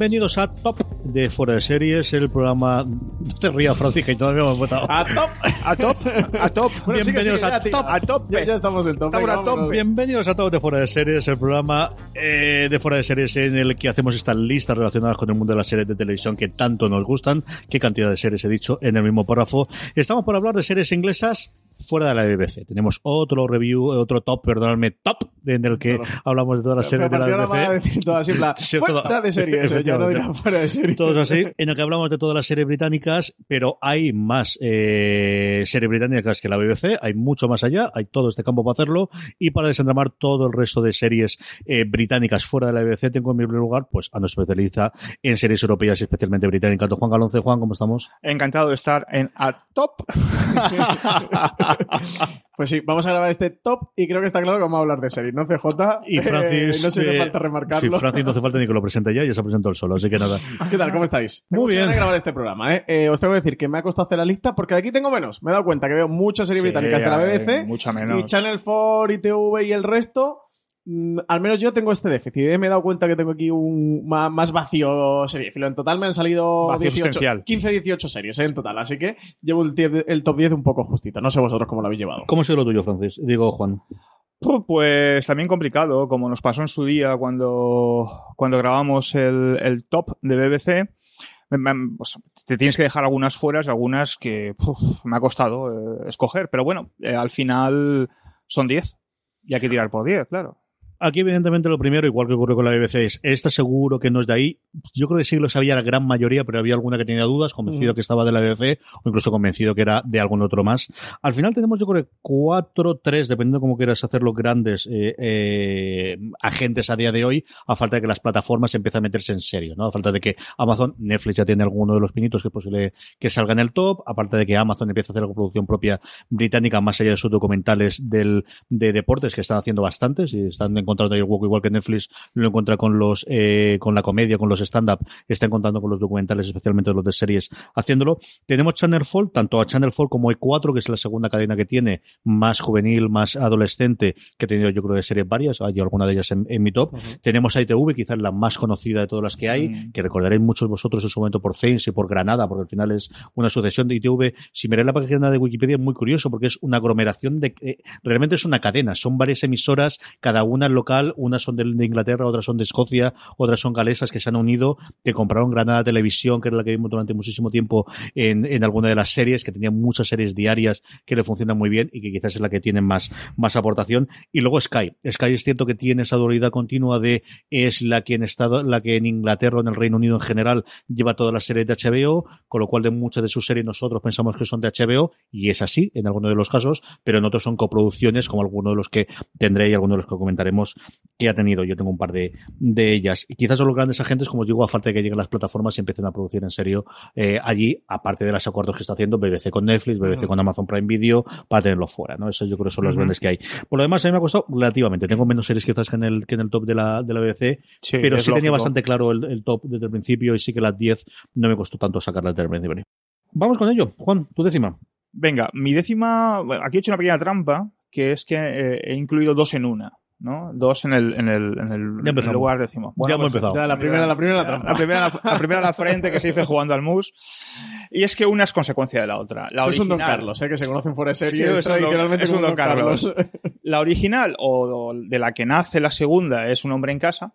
Bienvenidos a Top de Fuera de Series, el programa. No te rías, Francisca, y todavía hemos votado. A top. A top, a top. Bueno, Bienvenidos a top, a top. Ya, ya estamos en top. Estamos a top. Bienvenidos a todos de Fuera de Series, el programa eh, de Fuera de Series en el que hacemos estas listas relacionadas con el mundo de las series de televisión que tanto nos gustan. ¿Qué cantidad de series he dicho en el mismo párrafo? Estamos por hablar de series inglesas fuera de la BBC. Tenemos otro review, otro top, perdonadme, top, en el que hablamos de todas las series de la a BBC. decir todas así, en plan, Sí, fuera todo. de series, eh, ya no dirá Efectivamente. fuera de series. Todos así, en el que hablamos de todas las series británicas, pero hay más eh, series británicas que la BBC, hay mucho más allá, hay todo este campo para hacerlo, y para desentramar todo el resto de series eh, británicas fuera de la BBC, tengo en mi primer lugar, pues a nuestro especialista en series europeas y especialmente británicas, Juan Galonce. Juan, ¿cómo estamos? Encantado de estar en a top. Pues sí, vamos a grabar este top y creo que está claro que vamos a hablar de series, ¿no, CJ? Y Francis... Eh, no se eh, hace falta remarcarlo. Sí, Francis no hace falta ni que lo presente ya, ya se presentó el solo, así que nada. ¿Qué tal? ¿Cómo estáis? Muy bien. de grabar este programa, ¿eh? Os tengo que decir que me ha costado hacer la lista porque de aquí tengo menos. Me he dado cuenta que veo muchas series Sí, británicas de la BBC. mucha menos. Y Channel 4, ITV y el resto. Mm, Al menos yo tengo este déficit. ¿eh? Me he dado cuenta que tengo aquí un más, más vacío seriéfilo. En total me han salido Vacío 18, existencial. 15, 18 series ¿eh? en total. Así que llevo el, tie- el top 10 un poco justito. No sé vosotros cómo lo habéis llevado. ¿Cómo ha sido lo tuyo, Francis? Digo, Juan. Pu- Pues también complicado, como nos pasó en su día cuando, cuando grabamos el, el top de BBC. Pues, te tienes que dejar algunas fuera, y algunas que uf, me ha costado eh, escoger. Pero bueno, eh, al final son 10. Y hay que tirar por 10, claro. Aquí, evidentemente, lo primero, igual que ocurrió con la BBC, es esta seguro que no es de ahí. Yo creo que sí lo sabía la gran mayoría, pero había alguna que tenía dudas, convencido Ujú. que estaba de la BBC, o incluso convencido que era de algún otro más. Al final tenemos, yo creo, cuatro, tres, dependiendo de cómo quieras hacerlo, grandes eh, eh, agentes a día de hoy, a falta de que las plataformas empiecen a meterse en serio, ¿no? A falta de que Amazon, Netflix ya tiene alguno de los pinitos que es posible que salga en el top, aparte de que Amazon empieza a hacer la producción propia británica, más allá de sus documentales del, de deportes, que están haciendo bastantes, y están encontrando ahí el hueco, igual que Netflix lo encuentra con los, eh, con la comedia, con los stand-up, está encontrando con los documentales, especialmente los de series, haciéndolo. Tenemos Channel 4, tanto a Channel 4 como E4, que es la segunda cadena que tiene, más juvenil, más adolescente, que he tenido yo creo de series varias, hay alguna de ellas en, en mi top. Tenemos a ITV, quizás la más conocida de todas las que hay, Mm. que recordaréis muchos vosotros en su momento por Thames y por Granada, porque al final es una sucesión de ITV. Si miráis la página de Wikipedia es muy curioso, porque es una aglomeración de... eh, realmente es una cadena, son varias emisoras, cada una local, unas son de, Inglaterra, otras son de Escocia, otras son galesas que se han unido, que compraron Granada Televisión, que era la que vimos durante muchísimo tiempo en, en alguna de las series, que tenía muchas series diarias que le funcionan muy bien y que quizás es la que tiene más, más aportación. Y luego Sky. Sky es cierto que tiene esa dualidad continua de es la que en estado, la que en Inglaterra o en el Reino Unido en general lleva todas las series de HBO, con lo cual de muchas de sus series nosotros pensamos que son de HBO, y es así en algunos de los casos, pero en otros son coproducciones, como algunos de los que tendré y algunos de los que comentaremos que ha tenido. Yo tengo un par de, de ellas. Y quizás son los grandes agentes, como os digo, a falta de que lleguen las plataformas y empiecen a producir en serio eh, allí, aparte de los acuerdos que está haciendo BBC con Netflix, BBC con Amazon Prime Video, para tenerlo fuera, ¿no? Eso yo creo que son los grandes que hay. Por lo demás, a mí me ha costado relativamente. Tengo menos series quizás que en el, que en el top de la, de la BBC, Sí, pero sí tenía bastante claro el, el top desde el principio y sí que las 10 no me costó tanto sacarlas desde el principio. Vamos con ello. Juan, tu décima. Venga, mi décima. Bueno, aquí he hecho una pequeña trampa, que es que eh, he incluido dos en una. ¿No? Dos en el, en el, en el, Ya en el lugar décimo. Ya hemos pues, empezado. Ya, la primera, la primera la trampa. La primera, la primera a la frente que se dice jugando al mus. Y es que una es consecuencia de la otra. La Esto es un Don original- Carlos, ¿eh? que se conocen fuera de Sí, series. es un don- tradicionalmente es un Don Carlos. La original, o de la que nace la segunda, es Un hombre en casa.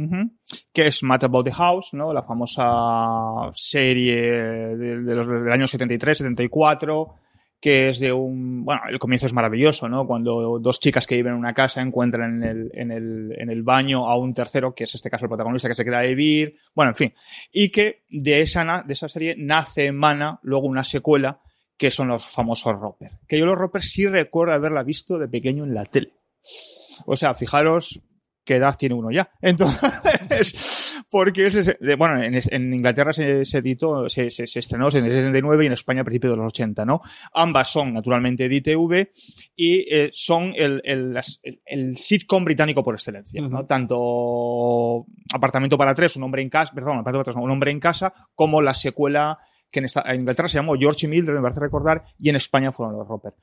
Ujú. que es Matt About the House, ¿no? La famosa serie de, de los, del año 73, 74, que es de un... Bueno, el comienzo es maravilloso, ¿no? Cuando dos chicas que viven en una casa encuentran en el, en el, en el baño a un tercero, que es este caso el protagonista, que se queda a vivir, bueno, en fin. Y que de esa, de esa serie nace, emana, luego una secuela, que son los famosos Roper. Que yo los Roper sí recuerdo haberla visto de pequeño en la tele. O sea, fijaros qué edad tiene uno ya. Entonces, porque bueno, en, Inglaterra se, se editó, se, estrenó en el 79 y en España a principios de los 80, ¿no? Ambas son naturalmente de ITV y eh, son el, el, las- el- el sitcom británico por excelencia. Tanto Apartamento para tres, un hombre en casa, perdón, Apartamento para tres, no, un hombre en casa, como la secuela que en, esta- en Inglaterra se llamó George y Mildred, me parece recordar, y en España fueron los Roper.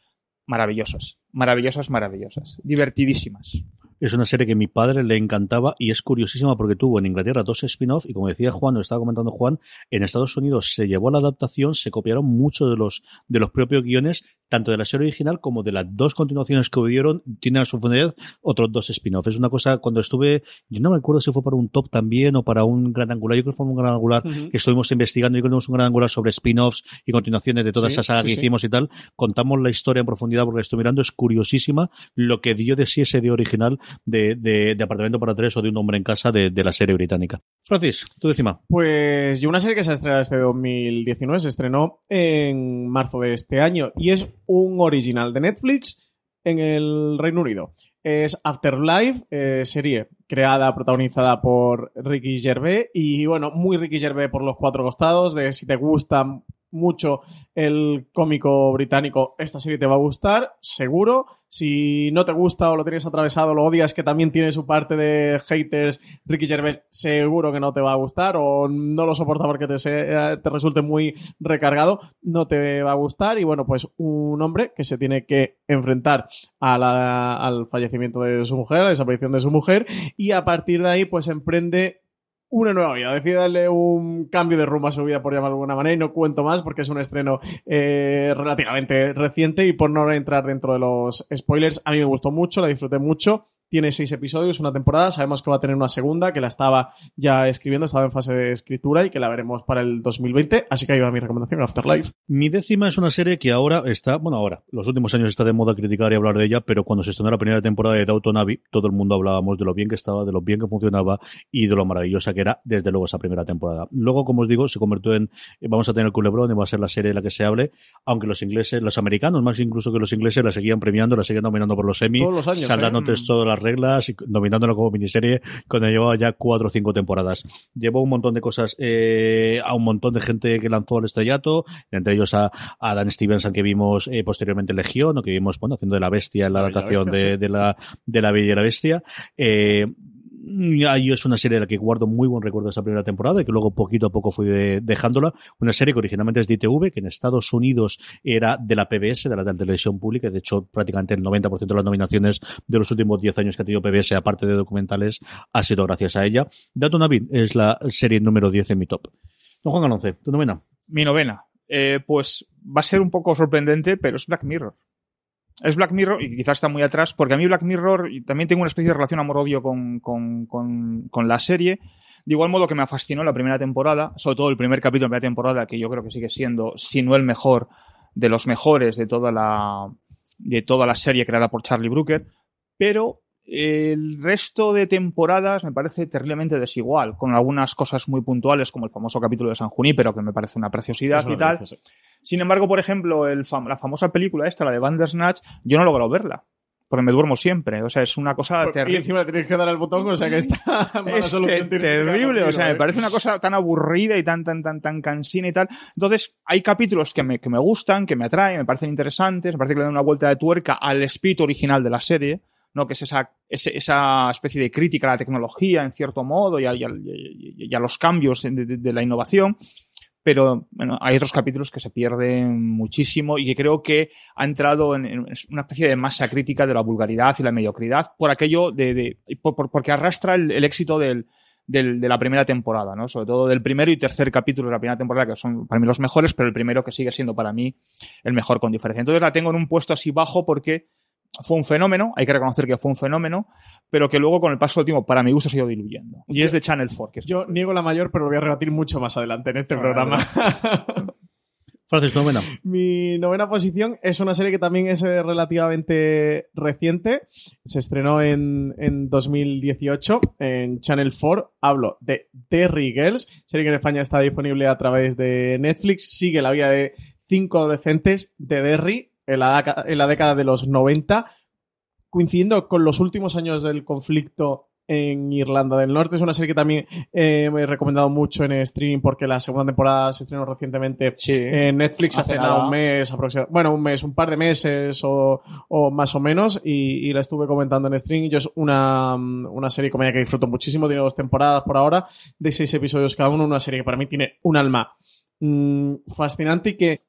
Maravillosas, maravillosas, maravillosas, divertidísimas. Es una serie que a mi padre le encantaba y es curiosísima porque tuvo en Inglaterra dos spin-off y como decía Juan, lo estaba comentando Juan, en Estados Unidos se llevó la adaptación, se copiaron muchos de los, de los propios guiones, tanto de la serie original como de las dos continuaciones que hubieron, tienen a su funcionalidad otros dos spin-offs. Es una cosa, cuando estuve, yo no me acuerdo si fue para un top también o para un gran angular, yo creo que fue un gran angular que estuvimos investigando y que tenemos un gran angular sobre spin-offs y continuaciones de toda Sí, esa saga sí, que sí. hicimos y tal. Contamos la historia en profundidad porque la estoy mirando, es curiosísima lo que dio de sí ese día original de, de, Apartamento para Tres o de Un Hombre en Casa de, la serie británica. Francis, tú decima. Pues yo una serie que se ha estrenado este 2019 se estrenó en marzo de este año y es un original de Netflix en el Reino Unido. Es Afterlife, eh, serie creada, protagonizada por Ricky Gervais y bueno, muy Ricky Gervais por los cuatro costados, de si te gusta mucho el cómico británico, esta serie te va a gustar, seguro. Si no te gusta o lo tienes atravesado, lo odias, que también tiene su parte de haters, Ricky Gervais, seguro que no te va a gustar o no lo soporta porque te, te resulte muy recargado, no te va a gustar. Y bueno, pues un hombre que se tiene que enfrentar al fallecimiento de su mujer, a la desaparición de su mujer, y a partir de ahí, pues emprende una nueva vida. Decide darle un cambio de rumbo a su vida, por llamarlo de alguna manera, y no cuento más porque es un estreno eh, relativamente reciente y por no entrar dentro de los spoilers, a mí me gustó mucho, la disfruté mucho. Tiene seis episodios, una temporada. Sabemos que va a tener una segunda, que la estaba ya escribiendo, estaba en fase de escritura y que la veremos para el 2020. Así que ahí va mi recomendación, Afterlife. Mi décima es una serie que ahora está, bueno, ahora, los últimos años está de moda criticar y hablar de ella, pero cuando se estrenó la primera temporada de Downton Abbey, todo el mundo hablábamos de lo bien que estaba, de lo bien que funcionaba y de lo maravillosa que era, desde luego, esa primera temporada. Luego, como os digo, se convirtió en, eh, vamos a tener Culebrón y va a ser la serie de la que se hable, aunque los ingleses, los americanos, más incluso que los ingleses, la seguían premiando, la seguían nominando por los Emmy, Todos los años, saltándote ¿eh? todas las reglas y nominándola como miniserie cuando llevaba ya cuatro o cinco temporadas. Llevó un montón de cosas eh, a un montón de gente que lanzó al estrellato, entre ellos a, a Dan Stevenson que vimos eh, posteriormente en Legión o que vimos bueno haciendo de la bestia en la adaptación Bestia, de, sí. de la de la Bella y la Bestia. Eh, yo es una serie de la que guardo muy buen recuerdo de esa primera temporada y que luego poquito a poco fui de- dejándola. Una serie que originalmente es de ITV, que en Estados Unidos era de la PBS, de la televisión pública. De hecho, prácticamente el 90% de las nominaciones de los últimos 10 años que ha tenido PBS, aparte de documentales, ha sido gracias a ella. Dato Navid es la serie número 10 en mi top. Don Juan Galonce, tu novena. Mi novena, eh, pues va a ser un poco sorprendente, pero es Black Mirror. Es Black Mirror, y quizás está muy atrás, porque a mí Black Mirror, también tengo una especie de relación amor-odio con, con, con, con la serie. De igual modo que me fascinó la primera temporada, sobre todo el primer capítulo de la primera temporada, que yo creo que sigue siendo, si no el mejor, de los mejores de toda la, de toda la serie creada por Charlie Brooker. Pero el resto de temporadas me parece terriblemente desigual, con algunas cosas muy puntuales, como el famoso capítulo de San Junípero, que me parece una preciosidad Eso y tal. dije, sí. Sin embargo, por ejemplo, el fam- la famosa película esta, la de Bandersnatch, yo no he logrado verla. Porque me duermo siempre. O sea, es una cosa Y terrible. encima le tienes que dar al botón, o sea que está Es solución te- terrible, o sea, ¿eh? me parece una cosa tan aburrida y tan, tan, tan, tan cansina y tal. Entonces, hay capítulos que me, que me gustan, que me atraen, me parecen interesantes, me parece que le dan una vuelta de tuerca al espíritu original de la serie, ¿no? Que es esa, esa especie de crítica a la tecnología, en cierto modo, y a, y a- y a los cambios de, de- de la innovación. Pero bueno, hay otros capítulos que se pierden muchísimo y que creo que ha entrado en, en una especie de masa crítica de la vulgaridad y la mediocridad por aquello de, de- por- por- porque arrastra el, el éxito del, del- de la primera temporada, ¿no? Sobre todo del primero y tercer capítulo de la primera temporada, que son para mí los mejores, pero el primero que sigue siendo para mí el mejor con diferencia. Entonces la tengo en un puesto así bajo porque fue un fenómeno, hay que reconocer que fue un fenómeno, pero que luego con el paso del tiempo, para mi gusto, se ha ido diluyendo. Y es de Channel 4. Que es Yo niego la mayor, pero lo voy a rebatir mucho más adelante en este programa. Francis, novena. Mi novena posición es una serie que también es eh, relativamente reciente. Se estrenó en, en 2018 en Channel 4. Hablo de Derry Girls, serie que en España está disponible a través de Netflix. Sigue la vida de cinco adolescentes de Derry en la, daca- en la década de los 90, coincidiendo con los últimos años del conflicto en Irlanda del Norte. Es una serie que también eh, me he recomendado mucho en streaming porque la segunda temporada se estrenó recientemente en Netflix hace, nada, nada. un mes aproximadamente. Bueno, un mes, un par de meses o, o más o menos. Y, y la estuve comentando en stream. Yo es una, una serie comedia que disfruto muchísimo. Tiene dos temporadas por ahora, de seis episodios cada uno. Una serie que para mí tiene un alma mm, fascinante y que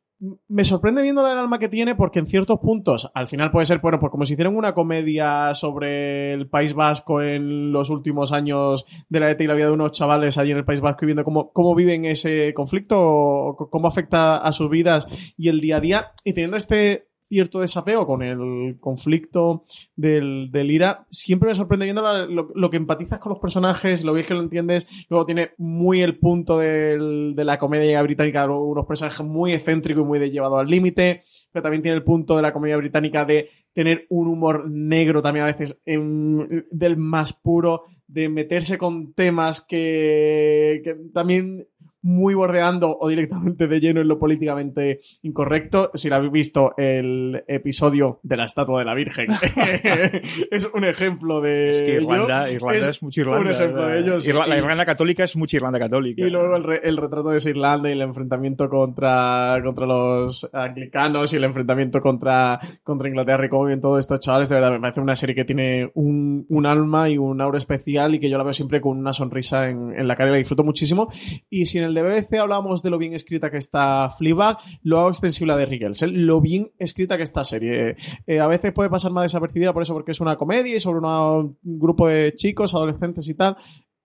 me sorprende viendo el alma que tiene porque en ciertos puntos al final puede ser, bueno, pues como si hicieran una comedia sobre el País Vasco en los últimos años de la ETA y la vida de unos chavales allí en el País Vasco y viendo cómo, cómo viven ese conflicto, cómo afecta a sus vidas y el día a día. Y teniendo este cierto desapego con el conflicto del, del IRA, siempre me sorprende viendo lo, que empatizas con los personajes, lo bien que lo entiendes, luego tiene muy el punto del- de la comedia británica, unos personajes muy excéntricos y muy de llevado al límite, pero también tiene el punto de la comedia británica de tener un humor negro también a veces del más puro, de meterse con temas que también muy bordeando o directamente de lleno en lo políticamente incorrecto. Si la habéis visto el episodio de la estatua de la Virgen, es un ejemplo de Es que ello. Irlanda, Irlanda es, mucho Irlanda. un ejemplo de ello. sí, Irla- La. Irlanda católica es mucha Irlanda católica. Y luego el, re- el retrato de esa Irlanda y el enfrentamiento contra, contra los anglicanos y el enfrentamiento contra, contra Inglaterra y cómo viven todos estos chavales. De verdad, me parece una serie que tiene un, un alma y un aura especial y que yo la veo siempre con una sonrisa en, en la cara y la disfruto muchísimo. Y si en el de BBC hablamos de lo bien escrita que está Fleabag, lo hago extensible The Riggles. ¿eh? Lo bien escrita que está serie. Eh, a veces puede pasar más desapercibida por eso, porque es una comedia y sobre un grupo de chicos, adolescentes y tal.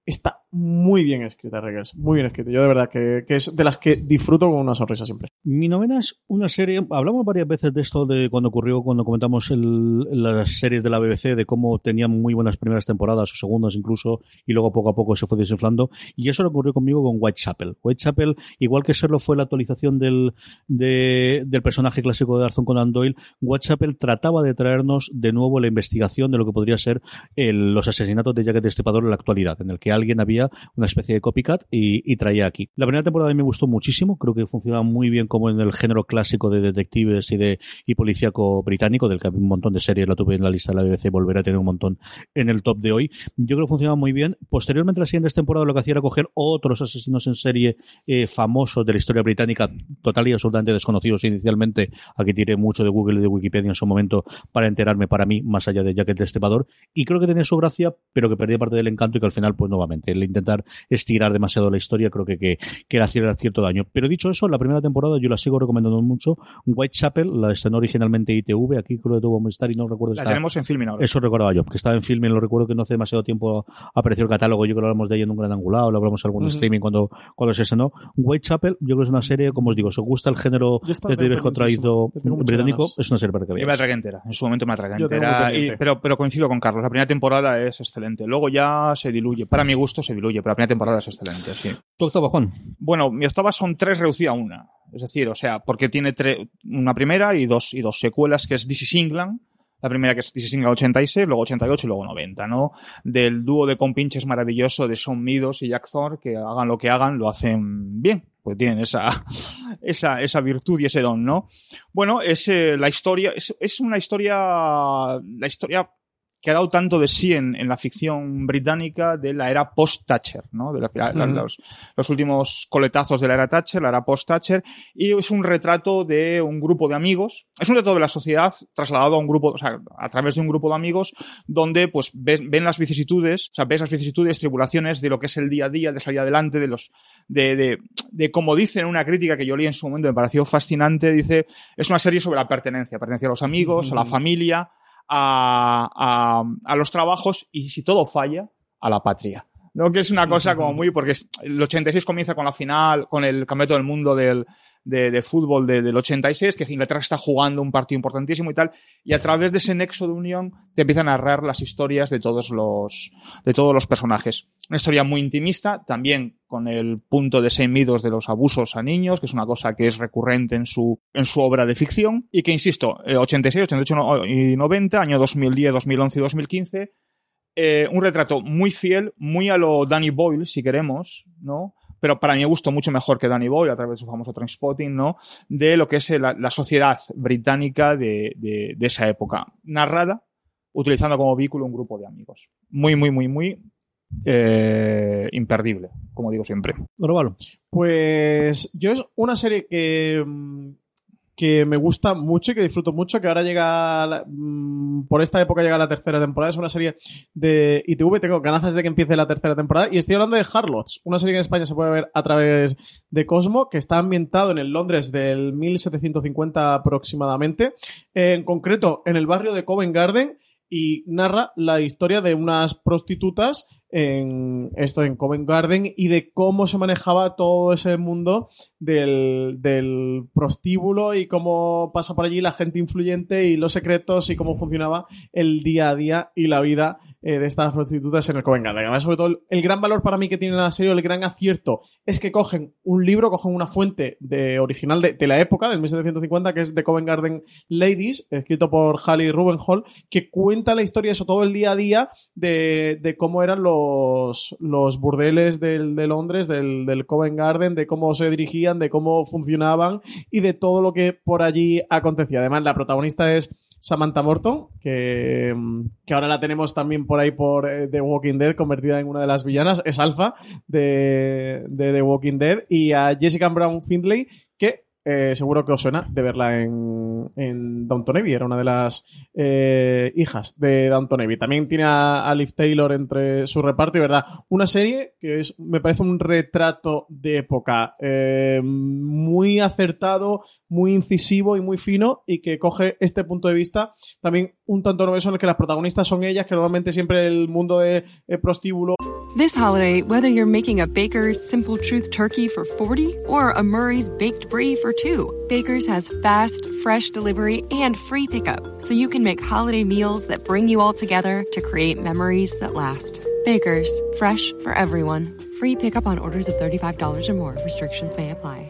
Está muy bien escrita, Riggles. Muy bien escrita. Yo de verdad que, que es de las que disfruto con una sonrisa siempre. Mi novena es una serie, hablamos varias veces de esto de cuando ocurrió, cuando comentamos las series de la BBC, de cómo tenían muy buenas primeras temporadas o segundas incluso, y luego poco a poco se fue desinflando. Y eso lo ocurrió conmigo con Whitechapel. Whitechapel, igual que serlo fue la actualización del, de- del personaje clásico de Arthur Conan Doyle, Whitechapel trataba de traernos de nuevo la investigación de lo que podría ser los asesinatos de Jack el Destripador en la actualidad, en el que alguien había una especie de copycat y, traía aquí. La primera temporada a mí me gustó muchísimo, creo que funcionaba muy bien como en el género clásico de detectives y de y policíaco británico, del que había un montón de series, la tuve en la lista de la BBC, volveré a tener un montón en el top de hoy. Yo creo que funcionaba muy bien. Posteriormente, las siguientes temporadas lo que hacía era coger otros asesinos en serie eh, famosos de la historia británica, total y absolutamente desconocidos inicialmente. Aquí tiré mucho de Google y de Wikipedia en su momento para enterarme para mí, más allá de Jack el Destripador. Y creo que tenía su gracia, pero que perdía parte del encanto y que al final, pues nuevamente, el intentar estirar demasiado la historia creo que, que, que era hacer cierto daño. Pero dicho eso, la primera temporada yo la sigo recomendando mucho. Whitechapel, la estrenó originalmente ITV, aquí creo que tuvo Movistar y no recuerdo La tenemos en filming ahora. eso recordaba yo, que estaba en filming, lo recuerdo que no hace demasiado tiempo apareció el catálogo, yo creo que hablamos de ella en un gran angulado, lo hablamos en algún streaming cuando, cuando se estrenó. Whitechapel, yo creo que es una serie, como os digo, si os gusta el género de contraído británico, ganas. es una serie para que Yo me veáis. atragué entera. En su momento me atragué entera. y- pero, pero coincido con Carlos. La primera temporada es excelente. Luego ya se diluye. Para mi gusto se diluye, pero la primera temporada es excelente, sí. ¿Tu octava, Juan? Bueno, mi octava son tres reducida a una. Es decir, o sea, porque tiene una primera y dos, y dos secuelas, que es This is England. La primera que es This is England 86, luego 88 y luego 90, ¿no? Del dúo de compinches maravilloso de Sean Meadows y Jack Thor, que hagan lo que hagan, lo hacen bien. Pues tienen esa, esa, esa virtud y ese don, ¿no? Bueno, es eh, la historia, es, es una historia, la historia que ha dado tanto de sí en, en la ficción británica de la era post-Thatcher, ¿no? De la- los, los últimos coletazos de la era Thatcher, la era post-Thatcher, y es un retrato de un grupo de amigos, es un retrato de la sociedad trasladado a un grupo, o sea, a través de un grupo de amigos, donde pues ves- ven las vicisitudes, o sea, ves las vicisitudes, tribulaciones de lo que es el día a día, de salir adelante, de los, de, de, de como dicen en una crítica que yo leí en su momento, me pareció fascinante, dice, es una serie sobre la pertenencia, pertenencia a los amigos, a la familia, a, a, a los trabajos y si todo falla, a la patria. ¿no? Que es una cosa como muy, porque el 86 comienza con la final, con el campeonato del mundo del, de, de fútbol de- del 86, que Inglaterra está jugando un partido importantísimo y tal, y a través de ese nexo de unión te empiezan a narrar las historias de todos los, de todos los personajes. Una historia muy intimista, también con el punto de Midos de los abusos a niños, que es una cosa que es recurrente en su, en su obra de ficción, y que, insisto, eh, 86, 88 no- y 90, año 2010, 2011 y 2015, eh, un retrato muy fiel, muy a lo Danny Boyle, si queremos, ¿no? Pero para mí gusto mucho mejor que Danny Boyle, a través de su famoso Trainspotting, ¿no? De lo que es la, la sociedad británica de, de- de esa época. Narrada, utilizando como vehículo un grupo de amigos. Muy, muy, muy, muy eh, imperdible, como digo siempre. Orvalo. Pues yo es una serie que, mm, que me gusta mucho y que disfruto mucho, que ahora llega, mm, por esta época llega la tercera temporada, es una serie de ITV, tengo ganas de que empiece la tercera temporada. Y estoy hablando de Harlots, una serie que en España se puede ver a través de Cosmo, que está ambientado en el Londres del 1750 aproximadamente, en concreto en el barrio de Covent Garden y narra la historia de unas prostitutas en esto en Covent Garden y de cómo se manejaba todo ese mundo del, del prostíbulo y cómo pasa por allí la gente influyente y los secretos y cómo funcionaba el día a día y la vida eh, de estas prostitutas en el Covent Garden. Además, sobre todo, el, gran valor para mí que tiene la serie, el gran acierto, es que cogen un libro, cogen una fuente de, original de, la época, del 1750, que es The Covent Garden Ladies, escrito por Hallie Rubenhall, que cuenta la historia, eso todo el día a día, de, cómo eran los, los burdeles del- de Londres, del, del Covent Garden, de cómo se dirigían, de cómo funcionaban y de todo lo que por allí acontecía. Además, la protagonista es Samantha Morton, que, mm, que ahora la tenemos también por ahí por eh, The Walking Dead, convertida en una de las villanas, es Alpha de, de The Walking Dead, y a Jessica Brown Findlay, que eh, seguro que os suena de verla en, en Downton Abbey, era una de las eh, hijas de Downton Abbey. También tiene a, Liv Taylor entre su reparto, y verdad, una serie que es, me parece un retrato de época muy acertado, muy incisivo y muy fino, y que coge este punto de vista también un tanto novedoso en el que las protagonistas son ellas, que normalmente siempre el mundo de eh, prostíbulo This holiday, whether you're making a Baker's Simple Truth turkey for 40 or a Murray's Baked Brie for 2, Baker's has fast, fresh delivery and free pickup, so you can make holiday meals that bring you all together to create memories that last. Baker's, fresh for everyone. Free pickup on orders of $35 or more. Restrictions may apply.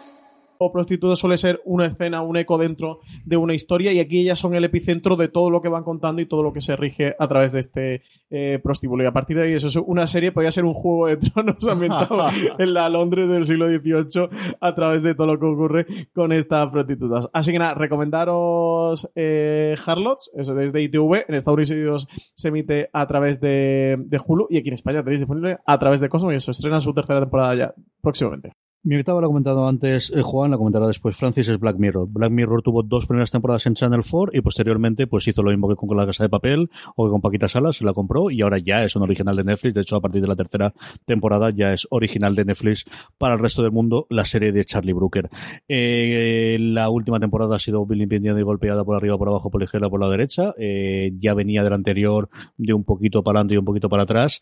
O prostituta suele ser una escena, un eco dentro de una historia y aquí ellas son el epicentro de todo lo que van contando y todo lo que se rige a través de este eh, prostíbulo. Y a partir de ahí eso es una serie, podría ser un juego de tronos ambientado en la Londres del siglo XVIII a través de todo lo que ocurre con estas prostitutas. Así que nada, recomendaros eh, Harlots, eso desde ITV, en Estados Unidos se emite a través de, de Hulu y aquí en España tenéis disponible a través de Cosmo y eso estrena su tercera temporada ya próximamente. Mi octava lo ha comentado antes eh, Juan, la comentará después Francis, es Black Mirror. Black Mirror tuvo dos primeras temporadas en Channel 4 y posteriormente pues hizo lo mismo que con La Casa de Papel o que con Paquita Salas, se la compró y ahora ya es un original de Netflix. De hecho, a partir de la tercera temporada ya es original de Netflix para el resto del mundo la serie de Charlie Brooker. Eh, la última temporada ha sido vilipendiada y golpeada por arriba, por abajo, por la izquierda, por la derecha. Eh, ya venía de la anterior de un poquito para adelante y un poquito para atrás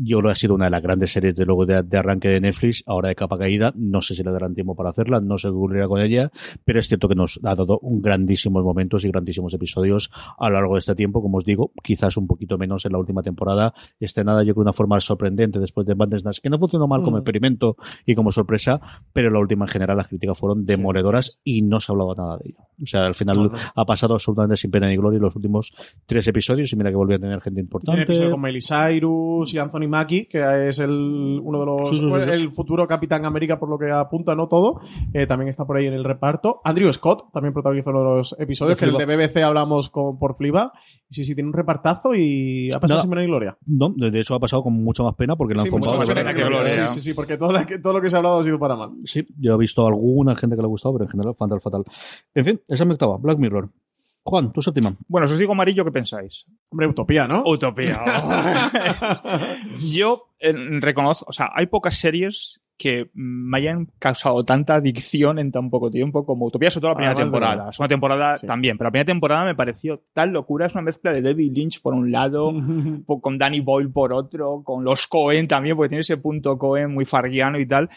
yo que ha sido una de las grandes series de luego de, de, arranque de Netflix, ahora de capa caída. No sé si le darán tiempo para hacerla, no sé qué ocurrirá con ella, pero es cierto que nos ha dado un grandísimos momentos y grandísimos episodios a lo largo de este tiempo. Como os digo, quizás un poquito menos en la última temporada, estrenada yo creo de una forma sorprendente después de Bandersnatch, que no funcionó mal como Mm. experimento y como sorpresa, pero la última en general las críticas fueron demoledoras y no se hablaba nada de ello. O sea, al final No, no. ha pasado absolutamente sin pena ni gloria los últimos tres episodios y mira que volvió a tener gente Tiene importante. episodios con Miley Cyrus y Anthony Mackie, que es el, uno de los. Sí, sí, sí, bueno, sí. el futuro Capitán América, por lo que apunta, no todo. eh, también está por ahí en el reparto. Andrew Scott también protagonizó uno de los episodios, que el de. BBC hablamos con, por Fliba. Y sí, sí, tiene un repartazo y ha pasado Nada. sin pena ni gloria. No, de hecho ha pasado con mucha más pena porque lo han zumbado, más pena que gloria. Sí, sí, sí, porque todo, la lo que se ha hablado ha sido para mal. Sí, yo he visto alguna gente que le ha gustado, pero en general fatal, fatal. En fin, esa es mi octava, Black Mirror. Juan, tu séptima. Bueno, si os digo amarillo, ¿qué pensáis? Hombre, utopía, ¿no? Utopía. Yo eh, reconozco, o sea, hay pocas series que me hayan causado tanta adicción en tan poco tiempo como Utopía, sobre todo la primera Además temporada. La segunda temporada Sí. también, pero la primera temporada me pareció tal locura. Es una mezcla de David Lynch por un lado, con Danny Boyle por otro, con los Cohen también, porque tiene ese punto Cohen muy farguiano y tal.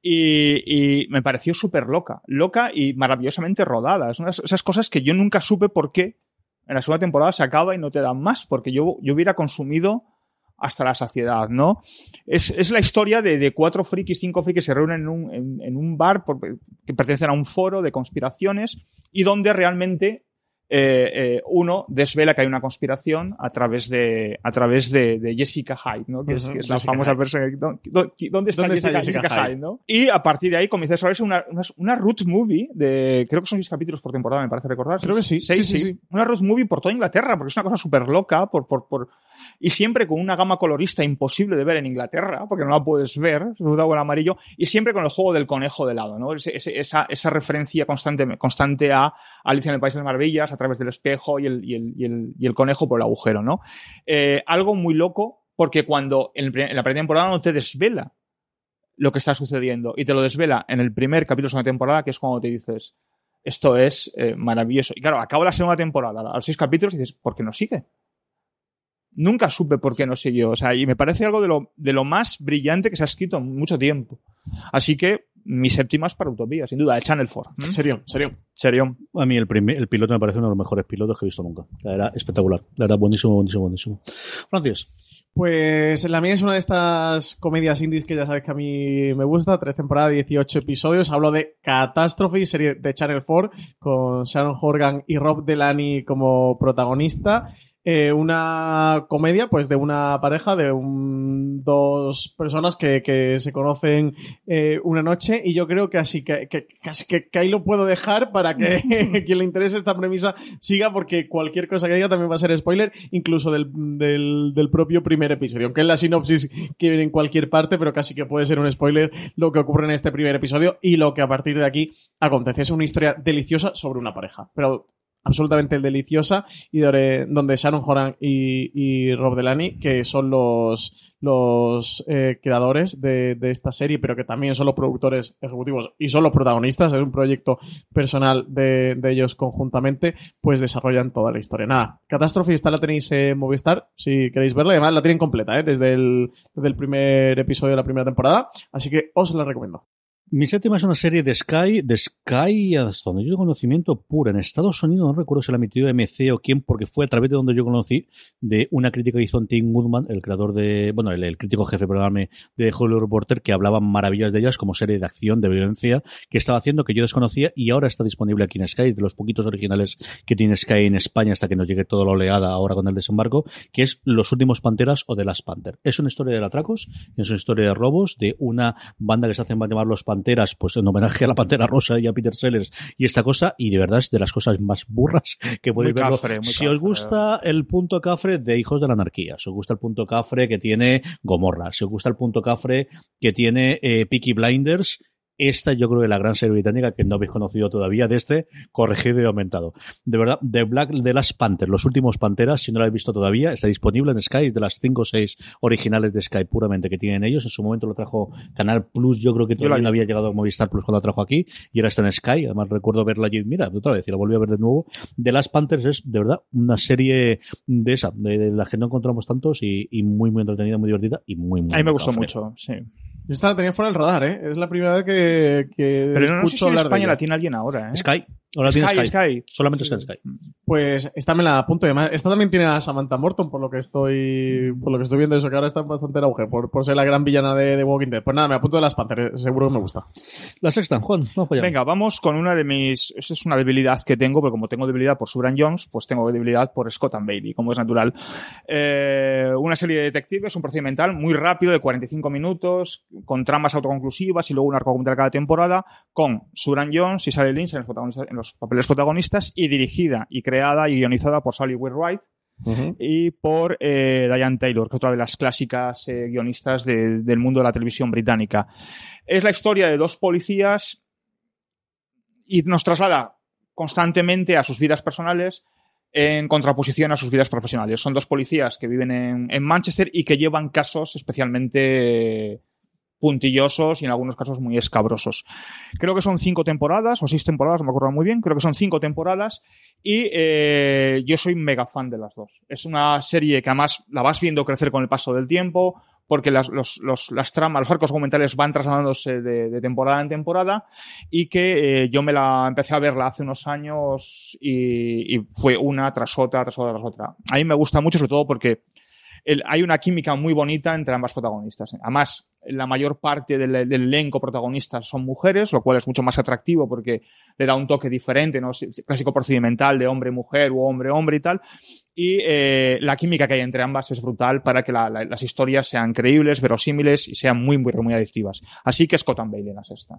Y, y me pareció súper loca, loca y maravillosamente rodada. Es una de esas cosas que yo nunca supe por qué en la segunda temporada se acaba y no te dan más, porque yo, yo hubiera consumido hasta la saciedad, ¿no? Es, es la historia de, cuatro frikis, cinco frikis que se reúnen en un, en, en un bar que pertenecen a un foro de conspiraciones y donde realmente eh, eh, uno desvela que hay una conspiración a través de, a través de, de Jessica Hyde, ¿no? Que es, Ujú, que es la Jessica famosa Hyde. persona. que- ¿Dó- dó- ¿Dónde está, ¿Dónde está Jessica, Jessica Jessica Hyde? Hyde, ¿no? Y a partir de ahí comienza a desarrollarse una, una, una root movie de, creo que son seis capítulos por temporada, me parece recordar. Creo que sí. Seis, Sí, sí, sí. Una road movie por toda Inglaterra, porque es una cosa súper loca, por, por, por, y siempre con una gama colorista imposible de ver en Inglaterra, porque no la puedes ver, todo el amarillo, y siempre con el juego del conejo de lado, ¿no? Ese- esa, esa referencia constante, constante a Alicia en el País de las Maravillas, a través del espejo y el, y el, y el, y el conejo por el agujero, ¿no? Eh, algo muy loco, porque cuando en, la primera temporada no te desvela lo que está sucediendo, y te lo desvela en el primer capítulo de la temporada, que es cuando te dices, esto es eh, maravilloso. Y claro, acaba la segunda temporada, a los seis capítulos, y dices, ¿por qué no sigue? Nunca supe por qué no siguió. O sea, y me parece algo de lo, de lo más brillante que se ha escrito en mucho tiempo. Así que mi séptima es para Utopía, sin duda, de Channel 4. ¿Mm? Serio, serio. Serio. A mí el, primer, el piloto me parece uno de los mejores pilotos que he visto nunca. Era espectacular. Era buenísimo, buenísimo, buenísimo. Francis. Pues la mía es una de estas comedias indies que ya sabes que a mí me gusta. Tres temporadas, 18 episodios. Hablo de Catastrophe, serie de Channel 4, con Sharon Horgan y Rob Delaney como protagonista. Eh, una comedia, pues, de una pareja, de un- dos personas que, que se conocen eh, una noche. Y yo creo que así que, que, casi que, que ahí lo puedo dejar para que quien le interese esta premisa siga, porque cualquier cosa que diga también va a ser spoiler, incluso del, del, del propio primer episodio. Aunque es la sinopsis que viene en cualquier parte, pero casi que puede ser un spoiler lo que ocurre en este primer episodio y lo que a partir de aquí acontece. Es una historia deliciosa sobre una pareja, pero absolutamente deliciosa y de- donde Sharon Horan y, Rob Delaney, que son los, los eh, creadores de, de esta serie, pero que también son los productores ejecutivos y son los protagonistas, es un proyecto personal de, de ellos conjuntamente, pues desarrollan toda la historia. Nada, Catástrofe, esta la tenéis en Movistar, si queréis verla, además la tienen completa, ¿eh? desde, el, desde el primer episodio de la primera temporada, así que os la recomiendo. Mi séptima es una serie de Sky, de Sky, hasta donde yo tengo conocimiento puro. En Estados Unidos, no recuerdo si la emitió MC o quién, porque fue a través de donde yo conocí, de una crítica que hizo Tim Goodman, el creador de, bueno, el, el crítico jefe, perdóname, de Hollywood Reporter, que hablaba maravillas de ellas como serie de acción, de violencia, que estaba haciendo, que yo desconocía y ahora está disponible aquí en Sky, de los poquitos originales que tiene Sky en España hasta que nos llegue toda la oleada ahora con el desembarco, que es Los Últimos Panteras o The Last Panther. Es una historia de atracos, es una historia de robos, de una banda que se hacen llamar Los Panteras, pues en homenaje a la Pantera Rosa y a Peter Sellers y esta cosa, y de verdad es de las cosas más burras que podéis muy si cafre. os gusta el punto cafre de Hijos de la Anarquía, si os gusta el punto cafre que tiene Gomorra, si os gusta el punto cafre que tiene eh, Peaky Blinders, esta yo creo que la gran serie británica que no habéis conocido todavía de este corregido y aumentado. De verdad, The Black de las Panthers, los últimos Panteras, si no lo habéis visto todavía, está disponible en Sky, de las 5 o 6 originales de Sky puramente que tienen ellos. En su momento lo trajo Canal Plus, yo creo que la todavía no había llegado a Movistar Plus cuando lo trajo aquí, y ahora está en Sky. Además recuerdo verla allí, mira, otra vez, y la volví a ver de nuevo. The Last Panthers es, de verdad, una serie de esa, de, de las que no encontramos tantos y, y muy, muy entretenida, muy divertida y muy, muy A mí me gustó mucho, sí. Esta la tenía fuera del radar, ¿eh? Es la primera vez que, que Pero no, no sé escucho si en España la tiene alguien ahora, ¿eh? Sky, Ahora tiene Sky, Sky. Sky. Solamente Sky. Sky. Pues esta me la apunto. Además, esta también tiene a Samantha Morton, por lo que estoy por lo que estoy viendo eso, que ahora está bastante en auge, por, por ser la gran villana de, de Walking Dead. Pues nada, me apunto de las Panthers, seguro que me gusta. La sexta, Juan, vamos para allá. Venga, vamos con una de mis. Esa es una debilidad que tengo, porque como tengo debilidad por Suran Jones, pues tengo debilidad por Scott and Bailey, como es natural. Eh, una serie de detectives, un procedimental muy rápido, de 45 minutos, con tramas autoconclusivas y luego un arco argumental cada temporada, con Suran Jones y Sally Lynch en los, protagonistas- en los papeles protagonistas, y dirigida y creada y guionizada por Sally Wheelwright y por eh, Diane Taylor, que es otra de las clásicas eh, guionistas de- del mundo de la televisión británica. Es la historia de dos policías y nos traslada constantemente a sus vidas personales en contraposición a sus vidas profesionales. Son dos policías que viven en, en Manchester y que llevan casos especialmente puntillosos y en algunos casos muy escabrosos. Creo que son cinco temporadas o seis temporadas, no me acuerdo muy bien, creo que son cinco temporadas y eh, yo soy mega fan de las dos. Es una serie que además la vas viendo crecer con el paso del tiempo, porque las, los- los- las tramas, los arcos documentales van trasladándose de, de temporada en temporada y que eh, yo me la empecé a verla hace unos años y, y fue una tras otra, tras otra, tras otra. A mí me gusta mucho, sobre todo porque hay una química muy bonita entre ambas protagonistas. Además, la mayor parte del, elenco protagonista son mujeres, lo cual es mucho más atractivo porque le da un toque diferente, ¿no? Clásico procedimental de hombre-mujer o hombre-hombre y tal. Y eh, la química que hay entre ambas es brutal para que la- la- las historias sean creíbles, verosímiles y sean muy, muy, muy adictivas. Así que Scott and Bailey en la sexta.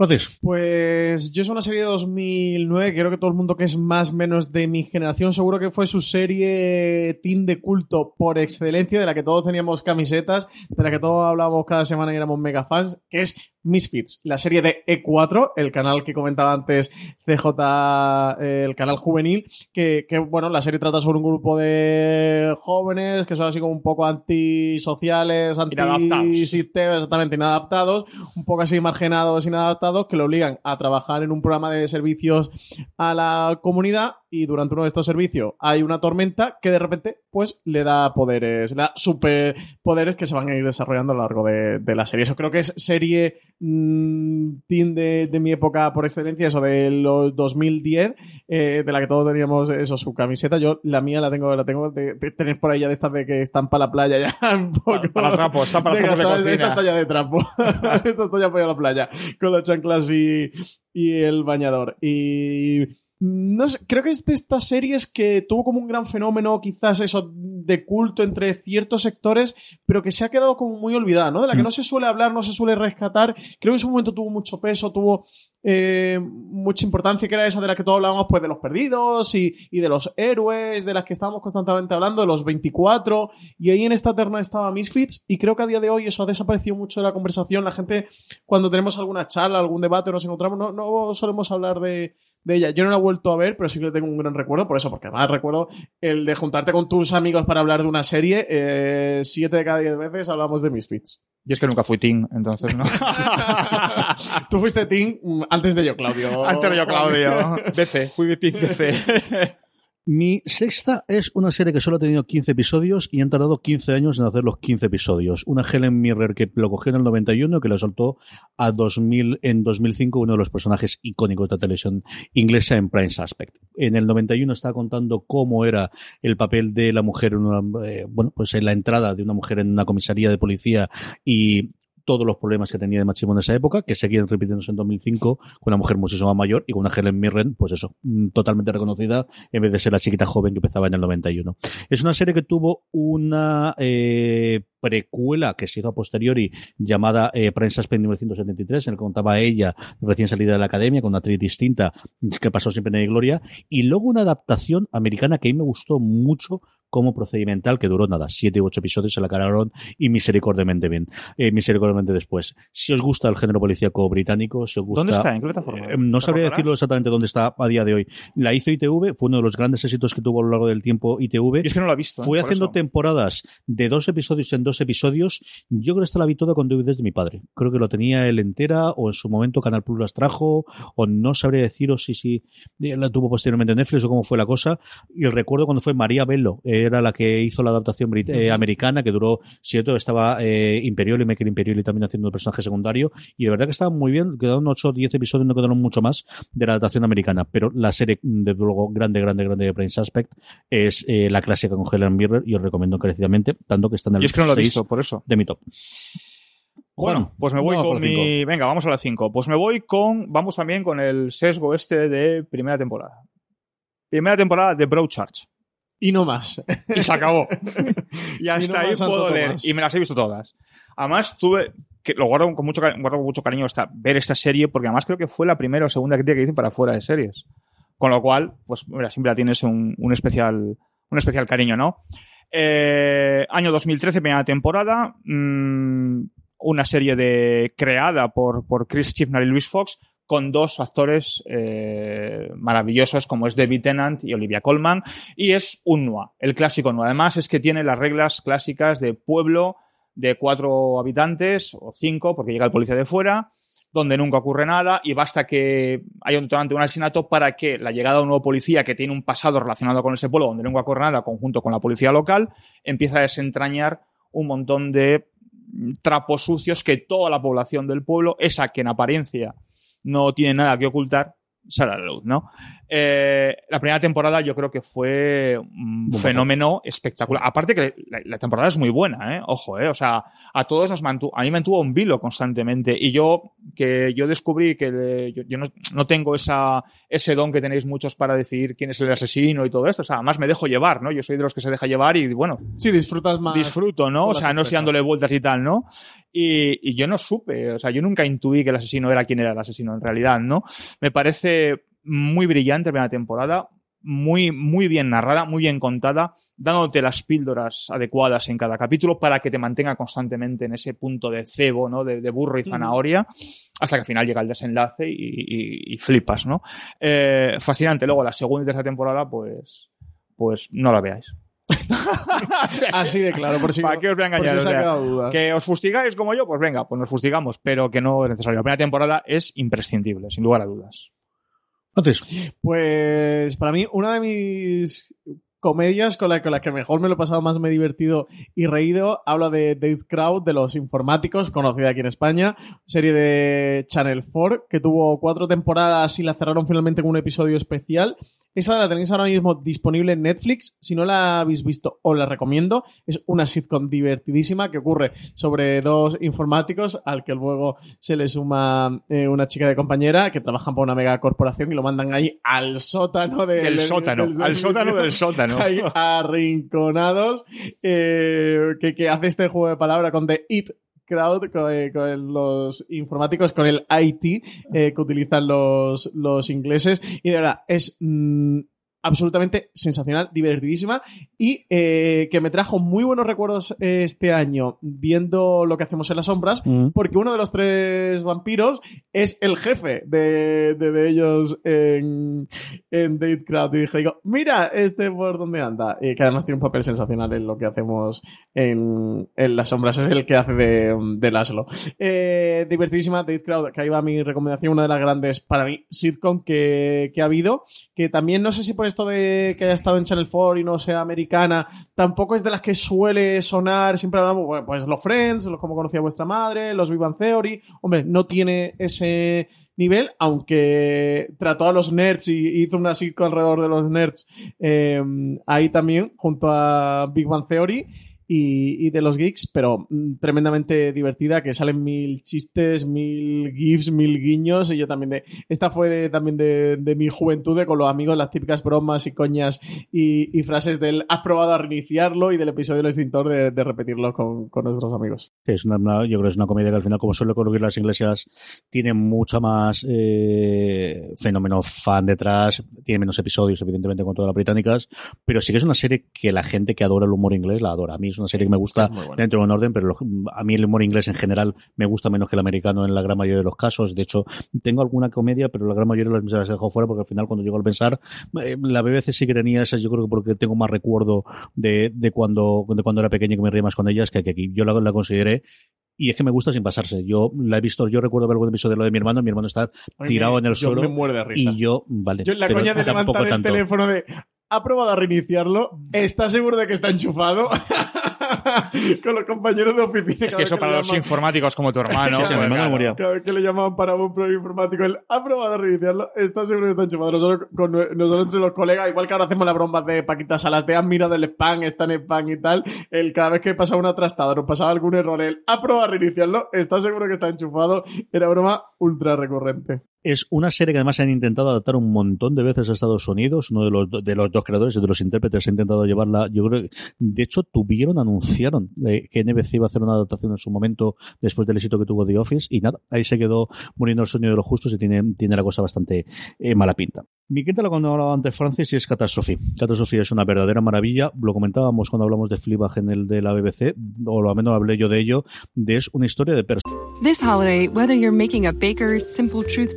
Francis. Pues yo es una serie de 2009, creo que todo el mundo que es más o menos de mi generación, seguro que fue su serie teen de culto por excelencia, de la que todos teníamos camisetas, de la que todos hablábamos cada semana y éramos mega fans, que es Misfits, la serie de E4, el canal que comentaba antes CJ, eh, el canal juvenil, que, que, bueno, la serie trata sobre un grupo de jóvenes que son así como un poco antisociales, antisistemas, exactamente inadaptados, un poco así marginados, inadaptados, que lo obligan a trabajar en un programa de servicios a la comunidad y durante uno de estos servicios hay una tormenta que de repente pues le da poderes, le da superpoderes que se van a ir desarrollando a lo largo de, de la serie. Eso creo que es serie mm, teen de, de mi época por excelencia, eso de los 2010, eh, de la que todos teníamos eso, su camiseta. Yo la mía la tengo, la tengo de, de por ahí ya de estas de que están para la playa ya un poco. Para trapos, está para trapos de esta- cocina. Esta está ya de trapo. esta está ya para la playa con las chanclas y, y el bañador. Y no sé, creo que es de estas series que tuvo como un gran fenómeno, quizás eso de culto entre ciertos sectores, pero que se ha quedado como muy olvidada, ¿no? De la que Mm. no se suele hablar, no se suele rescatar. Creo que en su momento tuvo mucho peso, tuvo eh, mucha importancia, que era esa de la que todos hablábamos, pues de los perdidos y, y de los héroes, de las que estábamos constantemente hablando, de los 24. Y ahí en esta terna estaba Misfits, y creo que a día de hoy eso ha desaparecido mucho de la conversación. La gente, cuando tenemos alguna charla, algún debate, nos encontramos, no, no solemos hablar de, de ella. Yo no la he vuelto a ver, pero sí que le tengo un gran recuerdo, por eso, porque además recuerdo el de juntarte con tus amigos para hablar de una serie, eh, siete de cada diez veces hablamos de Misfits. Y es que nunca fui teen, entonces no. Tú fuiste Tim antes de yo, Claudio. Antes de yo, Claudio. BC, fui teen BC. Mi sexta es una serie que solo ha tenido 15 episodios y han tardado 15 años en hacer los 15 episodios. Una Helen Mirren que lo cogió en el 91 que la soltó a 2000 en 2005 uno de los personajes icónicos de la televisión inglesa en Prime Suspect. En el 91 estaba contando cómo era el papel de la mujer en una, eh, bueno, pues en la entrada de una mujer en una comisaría de policía y todos los problemas que tenía de machismo en esa época, que seguían repitiéndose en 2005 con una mujer muchísimo mayor y con una Helen Mirren, pues eso, mm, totalmente reconocida en vez de ser la chiquita joven que empezaba en el 91. Es una serie que tuvo una eh, precuela que se hizo a posteriori llamada eh, Prensa Spend 1973, en el que contaba ella recién salida de la academia con una actriz distinta que pasó siempre en Gloria y luego una adaptación americana que a mí me gustó mucho como procedimental que duró nada, siete u ocho episodios se la cararon y misericordiamente bien, eh, misericordiamente después. Si os gusta el género policíaco británico, si os gusta... ¿Dónde está? ¿En qué plataforma? Eh, no ¿Te sabría decirlo exactamente dónde está a día de hoy. La hizo ITV, fue uno de los grandes éxitos que tuvo a lo largo del tiempo ITV. Es que no lo he visto. ¿eh? Fue haciendo eso. temporadas de dos episodios en dos episodios. Yo creo que esta la vi toda con DVDs de mi padre. Creo que lo tenía él entera, o en su momento Canal Plus las trajo, o no sabría deciros si, si eh, la tuvo posteriormente en Netflix o cómo fue la cosa. Y recuerdo cuando fue María Bello, eh, que era la que hizo la adaptación eh, americana, que duró siete, estaba eh, Imperioli, Michael Imperioli también haciendo el personaje secundario, y de verdad que estaba muy bien, quedaron 8 o 10 episodios, no quedaron mucho más de la adaptación americana, pero la serie, desde luego, grande, grande, grande de Prince Aspect es eh, la clásica con Helen Mirren, y os recomiendo encarecidamente, tanto que está en el Yo es que no lo he 6 visto, por eso. de mi top. Bueno, pues me voy con cinco. mi. Venga, vamos a la 5. Pues me voy con. Vamos también con el sesgo este de primera temporada. Primera temporada de Broadchurch. Y no más. Y se acabó. y Y no hasta ahí puedo leer. Y me las he visto todas. Además, tuve. Que lo guardo con mucho, guardo con mucho cariño esta, ver esta serie, porque además creo que fue la primera o segunda crítica que dicen para fuera de series. Con lo cual, pues mira, siempre la tienes un, un especial, un especial cariño, ¿no? Eh, año 2013, primera temporada. mm, una serie de, creada por, por Chris Chibnall y Luis Fox con dos actores eh, maravillosos como es David Tennant y Olivia Colman y es un noir, el clásico noir. Además es que tiene las reglas clásicas de pueblo de cuatro habitantes o cinco porque llega el policía de fuera donde nunca ocurre nada y basta que haya un detonante de un asesinato para que la llegada de un nuevo policía que tiene un pasado relacionado con ese pueblo donde nunca ocurre nada, conjunto con la policía local, empieza a desentrañar un montón de mm, trapos sucios que toda la población del pueblo, esa que en apariencia no tiene nada que ocultar, sale a la luz, ¿no? Eh, la primera temporada yo creo que fue un fenómeno espectacular. Aparte que la, la temporada es muy buena, ¿eh? Ojo, ¿eh? O sea, a todos nos mantuvo, a mí me mantuvo en vilo constantemente. Y yo, que yo descubrí que le- yo, yo no, no tengo esa, ese don que tenéis muchos para decidir quién es el asesino y todo esto. O sea, además me dejo llevar, ¿no? Yo soy de los que se deja llevar y, bueno, Sí, disfrutas más. disfruto, ¿no? O sea, no estoy dándole vueltas y tal, ¿no? Y, y yo no supe, o sea, yo nunca intuí que el asesino era quien era el asesino en realidad, ¿no? Me parece muy brillante la primera temporada, muy, muy bien narrada, muy bien contada, dándote las píldoras adecuadas en cada capítulo para que te mantenga constantemente en ese punto de cebo, ¿no? De, de burro y zanahoria, hasta que al final llega el desenlace y, y- y flipas, ¿no? Eh, fascinante. Luego, la segunda y tercera temporada, pues, pues no la veáis. Así de claro, por si, ¿Para qué os voy a por engañar? si O sea, que os fustigáis como yo, pues venga, pues nos fustigamos, pero que no es necesario. La primera temporada es imprescindible, sin lugar a dudas. Pues para mí, una de mis comedias con las con las que mejor me lo he pasado, más me he divertido y reído, habla de Dave Crowd, de los informáticos, conocida aquí en España, serie de Channel 4, que tuvo cuatro temporadas y la cerraron finalmente con un episodio especial. Esa la tenéis ahora mismo disponible en Netflix. Si no la habéis visto, os la recomiendo. Es una sitcom divertidísima que ocurre sobre dos informáticos al que luego se le suma eh, una chica de compañera que trabajan para una mega corporación y lo mandan ahí al sótano del, Del sótano, del al sótano del sótano. Ahí arrinconados eh, que, que hace este juego de palabra con The It Crowd, con, eh, con los informáticos, con el IT eh, que utilizan los, los ingleses. Y de verdad, es mm, absolutamente sensacional, divertidísima y eh, que me trajo muy buenos recuerdos eh, este año viendo lo que hacemos en las sombras, mm, porque uno de los tres vampiros es el jefe de, de- de ellos en, en Date Crowd. Y dije, digo, mira este por dónde anda. Y que además tiene un papel sensacional en lo que hacemos en, en las sombras. Es el que hace de, de Laszlo. Eh, divertidísima Date Crowd, que ahí va mi recomendación, una de las grandes para mí sitcom que, que ha habido. Que también no sé si por esto de que haya estado en Channel 4 y no sea americana, tampoco es de las que suele sonar. Siempre hablamos, pues los Friends, los como conocía vuestra madre, los Big Bang Theory. Hombre, no tiene ese nivel, aunque trató a los nerds y hizo una sitcom alrededor de los nerds eh, ahí también, junto a Big Bang Theory. Y, de los geeks, pero mm, tremendamente divertida, que salen mil chistes, mil gifs, mil guiños, y yo también de... Esta fue de- también de, mi juventud, de con los amigos, las típicas bromas y coñas y, frases del has probado a reiniciarlo y del episodio del extintor de, repetirlo con, nuestros amigos. es una, yo creo que es una comedia que al final, como suele ocurrir las iglesias, tiene mucha más eh, fenómeno fan detrás, tiene menos episodios, evidentemente, con todas las británicas, pero sí que es una serie que la gente que adora el humor inglés la adora. A mí una serie que me gusta dentro de un orden, pero a mí el humor inglés en general me gusta menos que el americano en la gran mayoría de los casos. De hecho, tengo alguna comedia, pero la gran mayoría de las las he dejado fuera porque al final, cuando llego al pensar, eh, la BBC sí que tenía esas, yo creo que porque tengo más recuerdo de, de cuando de cuando era pequeño que me reía más con ellas que que aquí. Yo la, la consideré y es que me gusta sin pasarse. Yo la he visto, yo recuerdo ver algún episodio de lo de mi hermano, mi hermano está tirado en el suelo y yo, vale. Yo la pero coña de levantar el tanto. teléfono de ha probado a reiniciarlo, está seguro de que está enchufado. Con los compañeros de oficina. Es que eso para los llaman- informáticos como tu hermano. Sí, mi hermano claro. murió. Cada vez que le llamaban para un problema informático, él ha probado a reiniciarlo, está seguro que está enchufado. Nosotros, con, nosotros entre los colegas, igual que ahora hacemos las bromas de Paquita Salas, de han mirado el spam, está en spam y tal, él cada vez que pasaba una trastada o pasaba algún error, él ha probado a reiniciarlo, está seguro que está enchufado. Era broma ultra recurrente. Es una serie que además han intentado adaptar un montón de veces a Estados Unidos. Uno de los, de los dos creadores y de los intérpretes ha intentado llevarla. Yo creo que, de hecho, tuvieron, anunciaron eh, que NBC iba a hacer una adaptación en su momento después del éxito que tuvo The Office. Y nada, ahí se quedó muriendo el sueño de los justos y tiene, tiene la cosa bastante eh, mala pinta. Mi quinta lo cuando hablaba antes Francis y es Catastrophe. Catastrophe es una verdadera maravilla. Lo comentábamos cuando hablamos de Fleabag en el de la BBC, o al menos hablé yo de ello, de es una historia de personas. This holiday, whether you're making a Baker's Simple Truth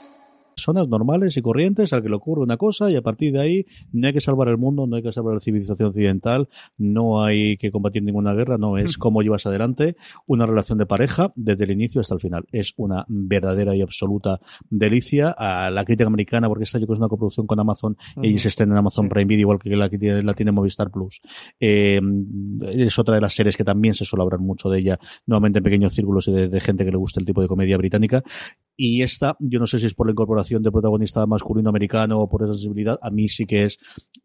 Personas normales y corrientes al que le ocurre una cosa y a partir de ahí no hay que salvar el mundo, no hay que salvar la civilización occidental, no hay que combatir ninguna guerra, no es cómo llevas adelante una relación de pareja desde el inicio hasta el final. Es una verdadera y absoluta delicia a la crítica americana porque esta yo creo que es una coproducción con Amazon y se estrena en Amazon Prime Video igual que la que tiene, la tiene Movistar Plus. Eh, es otra de las series que también se suele hablar mucho de ella, nuevamente en pequeños círculos y de, de gente que le gusta el tipo de comedia británica. Y esta, yo no sé si es por la incorporación de protagonista masculino americano o por esa sensibilidad, a mí sí que es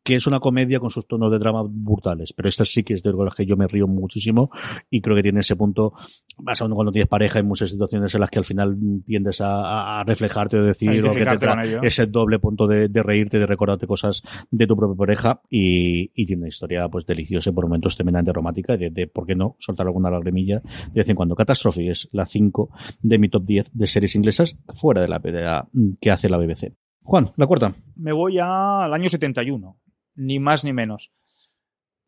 que es una comedia con sus tonos de drama brutales, pero esta sí que es de las que yo me río muchísimo y creo que tiene ese punto, más aún cuando tienes pareja, hay muchas situaciones en las que al final tiendes a, a reflejarte o decir o que te Identificarte tra- con ello. ese doble punto de, de reírte, de recordarte cosas de tu propia pareja y, y tiene una historia pues deliciosa y por momentos tremendamente romántica y de, de, por qué no soltar alguna lagrimilla de vez en cuando. Catastrophe es la 5 de mi top 10 de series inglesas fuera de la, de la- que hace la BBC. Juan, la cuarta. Me voy a- al año 71, ni más ni menos.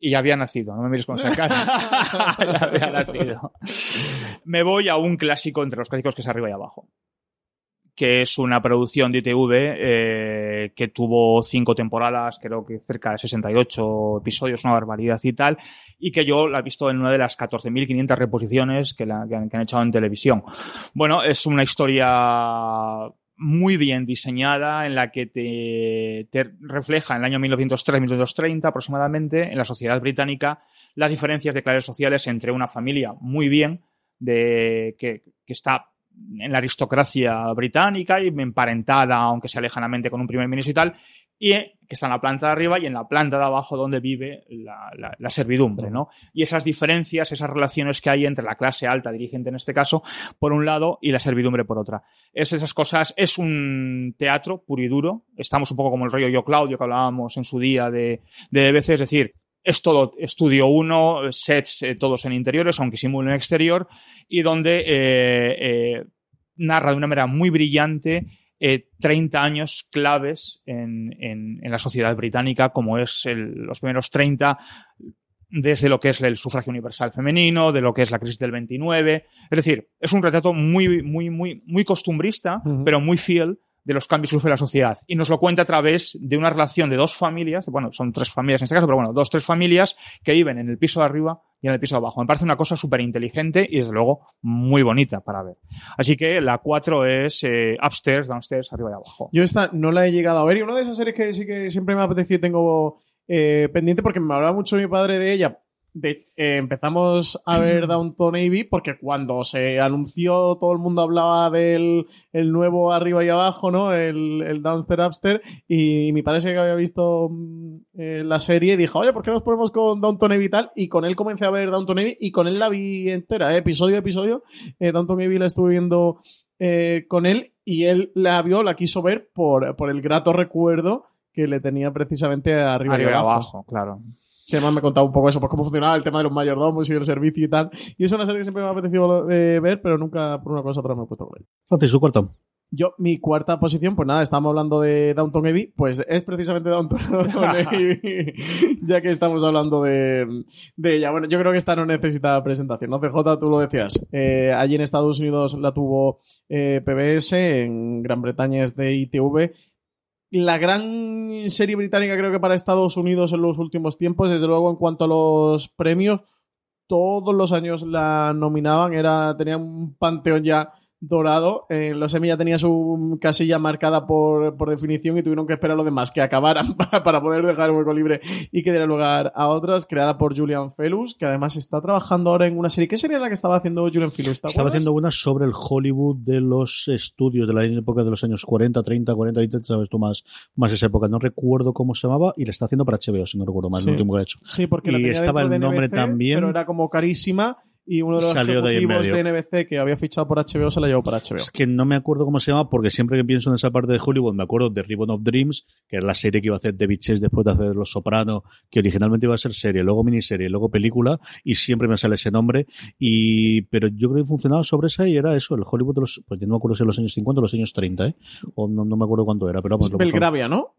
Y ya había nacido, no me mires con esa cara. ya había nacido. Me voy a un clásico entre los clásicos que es arriba y abajo. Que es una producción de ITV eh, que tuvo cinco temporadas, creo que cerca de 68 episodios, una barbaridad y tal. Y que yo la he visto en una de las 14.500 reposiciones que, la- que han, que echado en televisión. Bueno, es una historia muy bien diseñada en la que te, te refleja en el año 1903-1930 aproximadamente en la sociedad británica las diferencias de clases sociales entre una familia muy bien de que, que está en la aristocracia británica y emparentada, aunque sea lejanamente con un primer ministro y tal, y eh, que está en la planta de arriba y en la planta de abajo donde vive la, la- la servidumbre, ¿no? Y esas diferencias, esas relaciones que hay entre la clase alta, dirigente en este caso, por un lado, y la servidumbre por otra. Es esas cosas, es un teatro puro y duro. Estamos un poco como el rollo Yo Claudio que hablábamos en su día de, de BBC, es decir, es todo estudio uno, sets eh, todos en interiores, aunque simulen exterior, y donde eh, eh, narra de una manera muy brillante eh, 30 años claves en, en- en la sociedad británica, como es el- los primeros 30, desde lo que es el sufragio universal femenino, de lo que es la crisis del 29. Es decir, es un retrato muy, muy, muy, muy costumbrista, pero muy fiel de los cambios que sufre la sociedad. Y nos lo cuenta a través de una relación de dos familias, bueno, son tres familias en este caso, pero bueno, dos, tres familias que viven en el piso de arriba y en el piso de abajo. Me parece una cosa súper inteligente y desde luego muy bonita para ver. Así que la cuatro es eh, upstairs, downstairs, arriba y abajo. Yo esta no la he llegado a ver y una de esas series que sí que siempre me ha apetecido y tengo eh, pendiente porque me hablaba mucho mi padre de ella de- eh, empezamos a ver Downton Abbey porque cuando se anunció todo el mundo hablaba del el nuevo arriba y abajo, ¿no? El, el Downstairs Upstairs y mi padre sí que había visto mm, eh, la serie y dijo, oye, ¿por qué nos ponemos con Downton Abbey y tal? Y con él comencé a ver Downton Abbey y con él la vi entera, ¿eh? episodio a episodio. Downton Abbey la estuve viendo con él y él la vio, la quiso ver por, por el grato recuerdo que le tenía precisamente arriba, Arriba y y abajo. abajo, claro. Que además me contaba un poco eso, pues cómo funcionaba el tema de los mayordomos y el servicio y tal. Y es una serie que siempre me ha apetecido eh, ver, pero nunca por una cosa u otra me he puesto con él. Francis, su cuarto. Yo, mi cuarta posición, pues nada, estamos hablando de Downton Abbey, pues es precisamente Downton, Abbey, ya que estamos hablando de, de ella. Bueno, yo creo que esta no necesita presentación, ¿no? CJ, tú lo decías. Eh, allí en Estados Unidos la tuvo eh, PBS, en Gran Bretaña es de ITV. La gran serie británica creo que para Estados Unidos en los últimos tiempos, desde luego en cuanto a los premios, todos los años la nominaban, era, tenía un panteón ya dorado. En los Emmy ya tenía su casilla marcada por, por definición y tuvieron que esperar a los demás que acabaran para, para poder dejar el hueco libre y que diera lugar a otras, creada por Julian Felus, que además está trabajando ahora en una serie. ¿Qué serie era la que estaba haciendo Julian Felus? ¿Te Estaba haciendo una sobre el Hollywood de los estudios de la época de los años 40, 30, 40, 20, sabes tú más, más esa época. No recuerdo cómo se llamaba y la está haciendo para HBO, si no recuerdo mal, Sí. el último que ha hecho. Sí, porque la Y tenía estaba el de nombre también. Pero era como carísima y uno de los Salió de ejecutivos. NBC que había fichado por HBO se la llevó para HBO. Es que no me acuerdo cómo se llama, porque siempre que pienso en esa parte de Hollywood me acuerdo de Ribbon of Dreams, que era la serie que iba a hacer David Chase después de hacer Los Soprano, que originalmente iba a ser serie, luego miniserie, luego película, y siempre me sale ese nombre. Y, pero yo creo que funcionaba sobre esa y era eso, el Hollywood de los, pues yo no me acuerdo si en los años 50 o los años 30, ¿eh? O no, no me acuerdo cuánto era, pero vamos, Es Belgravia, ¿no?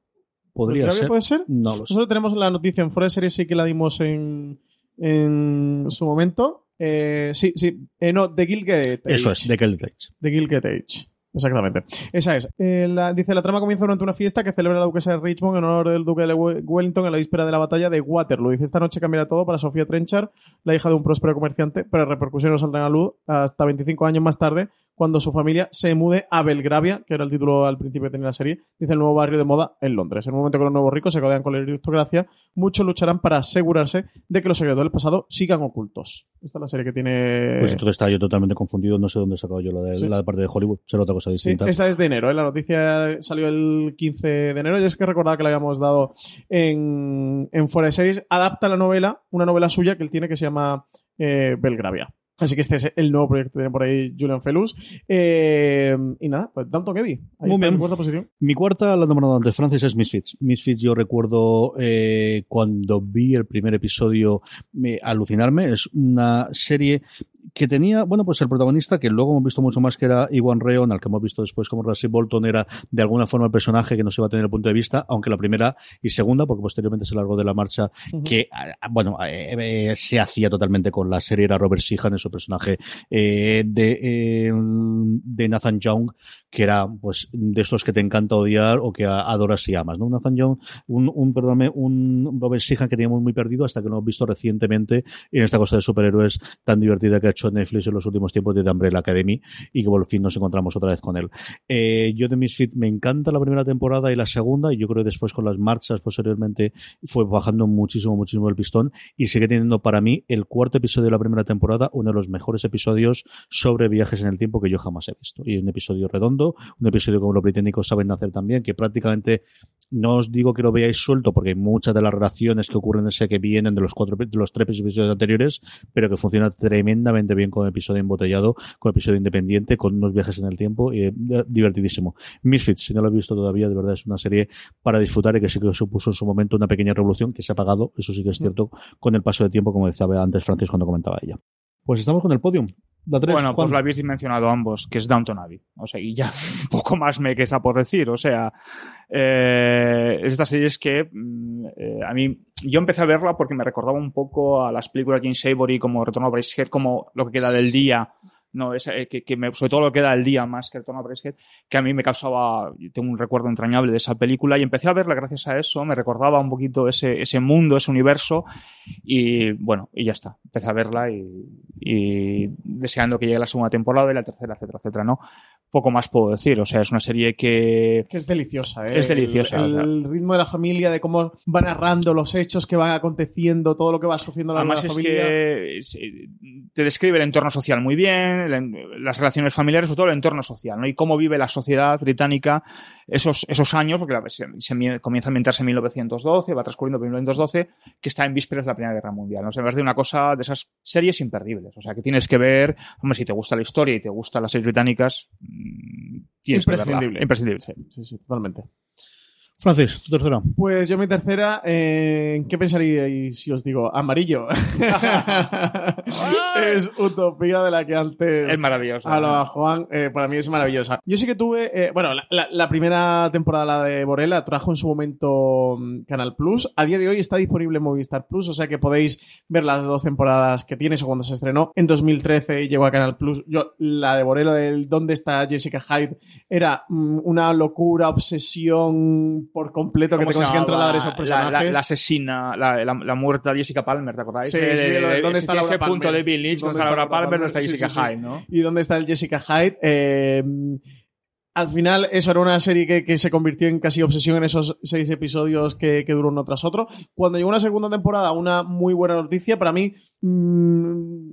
podría ¿Belgravia ser. puede ser? No lo sé. Nosotros tenemos la noticia en de Series, sí que la dimos en, en su momento. Eh, sí, sí. Eh, no, The Gilded Age. Eso es, Age. The Gilded Age. Exactamente. Esa es. Eh, la- dice, la trama comienza durante una fiesta que celebra la duquesa de Richmond en honor del duque de We- Wellington en la víspera de la batalla de Waterloo. Dice, esta noche cambiará todo para Sofía Trenchard, la hija de un próspero comerciante, pero repercusiones no saldrán a luz hasta 25 años más tarde, cuando su familia se mude a Belgravia, que era el título al principio que tenía la serie, dice el nuevo barrio de moda en Londres. En un momento que los nuevos ricos se codean con la aristocracia, muchos lucharán para asegurarse de que los secretos del pasado sigan ocultos. Esta es la serie que tiene... Pues entonces estaba yo totalmente confudido, no sé dónde he sacado yo la de, Sí. la de parte de Hollywood, será otra cosa Sí, distinta. esta es de enero, ¿eh? la noticia salió el 15 de enero y es que recordaba que la habíamos dado en, en Fuera de Series. Adapta la novela, una novela suya que él tiene que se llama eh, Belgravia. Así que este es el nuevo proyecto que tiene por ahí Julian Felus. Eh, y nada, pues Downton Abbey. Ahí Muy está bien. en cuarta posición. Mi cuarta, la he nombrado antes, Francis, es Misfits. Misfits yo recuerdo eh, cuando vi el primer episodio me, alucinarme. Es una serie que tenía, bueno, pues el protagonista, que luego hemos visto mucho más que era Iwan Reon, al que hemos visto después como Rassi Bolton, era de alguna forma el personaje que no se iba a tener el punto de vista, aunque la primera y segunda, porque posteriormente se largó de la marcha, que, bueno, eh, eh, se hacía totalmente con la serie, era Robert es su personaje eh, de, de Nathan Young, que era pues de esos que te encanta odiar o que adoras y amas, ¿no? Nathan Young, un, un perdóname, un Robert Sheehan que teníamos muy perdido hasta que lo hemos visto recientemente en esta cosa de superhéroes tan divertida que ha hecho Netflix en los últimos tiempos de The Academy y que por fin nos encontramos otra vez con él. Eh, yo de Misfit me encanta la primera temporada y la segunda y yo creo que después con las marchas posteriormente fue bajando muchísimo, muchísimo el pistón y sigue teniendo para mí el cuarto episodio de la primera temporada uno de los mejores episodios sobre viajes en el tiempo que yo jamás he visto. Y un episodio redondo, un episodio como los británicos saben hacer también, que prácticamente no os digo que lo veáis suelto porque muchas de las relaciones que ocurren en ese que vienen de los cuatro de los tres episodios anteriores, pero que funciona tremendamente bien como episodio embotellado, como episodio independiente, con unos viajes en el tiempo y eh, divertidísimo. Misfits, si no lo he visto todavía, de verdad es una serie para disfrutar y que sí que supuso en su momento una pequeña revolución que se ha apagado, eso sí que es cierto, con el paso de tiempo, como decía antes Francis cuando comentaba ella. Pues estamos con el podium. La tres, Bueno, pues lo habéis mencionado ambos, que es Downton Abbey. O sea, y ya poco más me queda por decir. O sea, eh, serie es que mm, eh, a mí, yo empecé a verla porque me recordaba un poco a las películas de James Savory como Retorno a Bracehead, como lo que queda del día. No, es, eh, que, que me- sobre todo lo que queda del día más que Retorno a Bracehead, que a mí me causaba, tengo un recuerdo entrañable de esa película y empecé a verla gracias a eso, me recordaba un poquito ese, ese mundo, ese universo y bueno, y ya está. Empecé a verla y, y deseando que llegue la segunda temporada y la tercera, etcétera, etcétera, ¿no? Poco más puedo decir. O sea, es una serie que... Que es deliciosa, ¿eh? Es deliciosa, El, ritmo de la familia, de cómo va narrando los hechos que van aconteciendo, todo lo que va sucediendo la, Además la es que te describe el entorno social muy bien, las relaciones familiares, sobre todo el entorno social, ¿no? Y cómo vive la sociedad británica esos, esos años, porque la- se, se mie- comienza a ambientarse en 1912, va transcurriendo por 1912, que está en vísperas de la Primera Guerra Mundial. ¿no? O sea, me parece una cosa de esas series imperdibles. O sea, que tienes que ver, hombre, si te gusta la historia y te gustan las series británicas, tienes que verla. Imprescindible. Imprescindible. Sí, sí, sí, totalmente. Francis, tu tercera. Pues yo mi tercera, eh, ¿en qué pensaríais si os digo amarillo? es Utopía de la que antes Es maravilloso. hablaba Juan. eh, para mí es maravillosa. Yo sí que tuve, eh, bueno, la, la- la primera temporada la de Borella trajo en su momento mm, Canal Plus. A día de hoy está disponible en Movistar Plus, o sea que podéis ver las dos temporadas que tiene, eso cuando se estrenó. En 2013 llegó a Canal Plus. Yo, la de Borella del ¿Dónde está Jessica Hyde? Era mm, una locura, obsesión por completo que ¿Cómo te consiguen trasladar esos personajes. La, la asesina, la, la, muerta Jessica Palmer, ¿te acordáis? Sí, sí, de- ¿dónde está Laura ese punto de Bill Lynch, ¿Dónde ¿dónde está Laura Palmer? ¿Dónde está Sí, Jessica. Hyde, no? ¿Y dónde está el Jessica Hyde? Eh, al final, eso era una serie que, que se convirtió en casi obsesión en esos seis episodios que, que duró uno tras otro. Cuando llegó una segunda temporada, una muy buena noticia, para mí mm,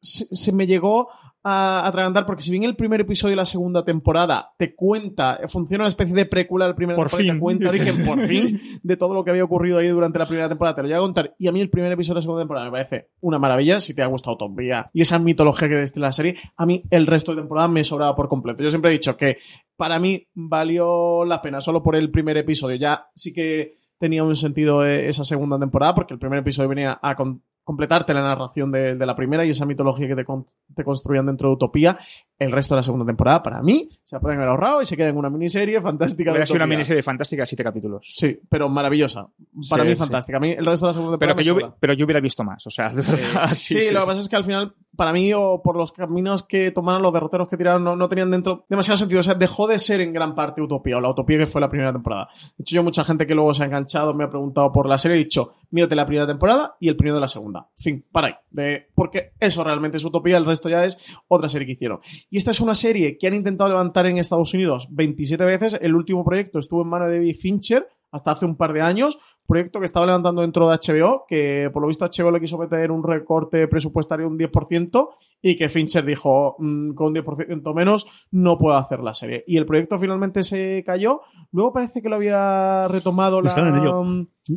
se, se me llegó a atragantar porque si bien el primer episodio de la segunda temporada te cuenta, funciona una especie de precuela del primer Por y te fin. cuenta origen por fin de todo lo que había ocurrido ahí durante la primera temporada, te lo llega a contar. Y a mí el primer episodio de la segunda temporada me parece una maravilla, si te ha gustado Utopía y esa mitología que destila la serie, a mí el resto de temporada me sobraba por completo. Yo siempre he dicho que para mí valió la pena solo por el primer episodio. Ya sí que tenía un sentido eh, esa segunda temporada porque el primer episodio venía a con- completarte la narración de, de la primera y esa mitología que te, con- te construían dentro de Utopía. El resto de la segunda temporada, para mí, se la pueden haber ahorrado y se queda en una miniserie fantástica. de Hubiera sido una miniserie fantástica de siete capítulos. Sí, pero maravillosa. Para Sí, mí sí. fantástica. A mí el resto de la segunda Pero temporada que, me yo, pero yo hubiera visto más, o sea, de verdad. Sí, lo que pasa es que al final, para mí, o por los caminos que tomaron, los derroteros que tiraron, no, no tenían dentro demasiado sentido. O sea, dejó de ser en gran parte Utopía, o la Utopía que fue la primera temporada. De hecho, yo, mucha gente que luego se ha enganchado me ha preguntado por la serie, he dicho, mírate la primera temporada y el primero de la segunda. Fin, para ahí. De- porque eso realmente es Utopía, el resto ya es otra serie que hicieron. Y esta es una serie que han intentado levantar en Estados Unidos 27 veces. El último proyecto estuvo en manos de David Fincher hasta hace un par de años. Proyecto que estaba levantando dentro de HBO, que por lo visto HBO le quiso meter un recorte presupuestario de un 10% y que Fincher dijo, "Mm, con un 10% menos no puedo hacer la serie. Y el proyecto finalmente se cayó. Luego parece que lo había retomado la, Están en ello.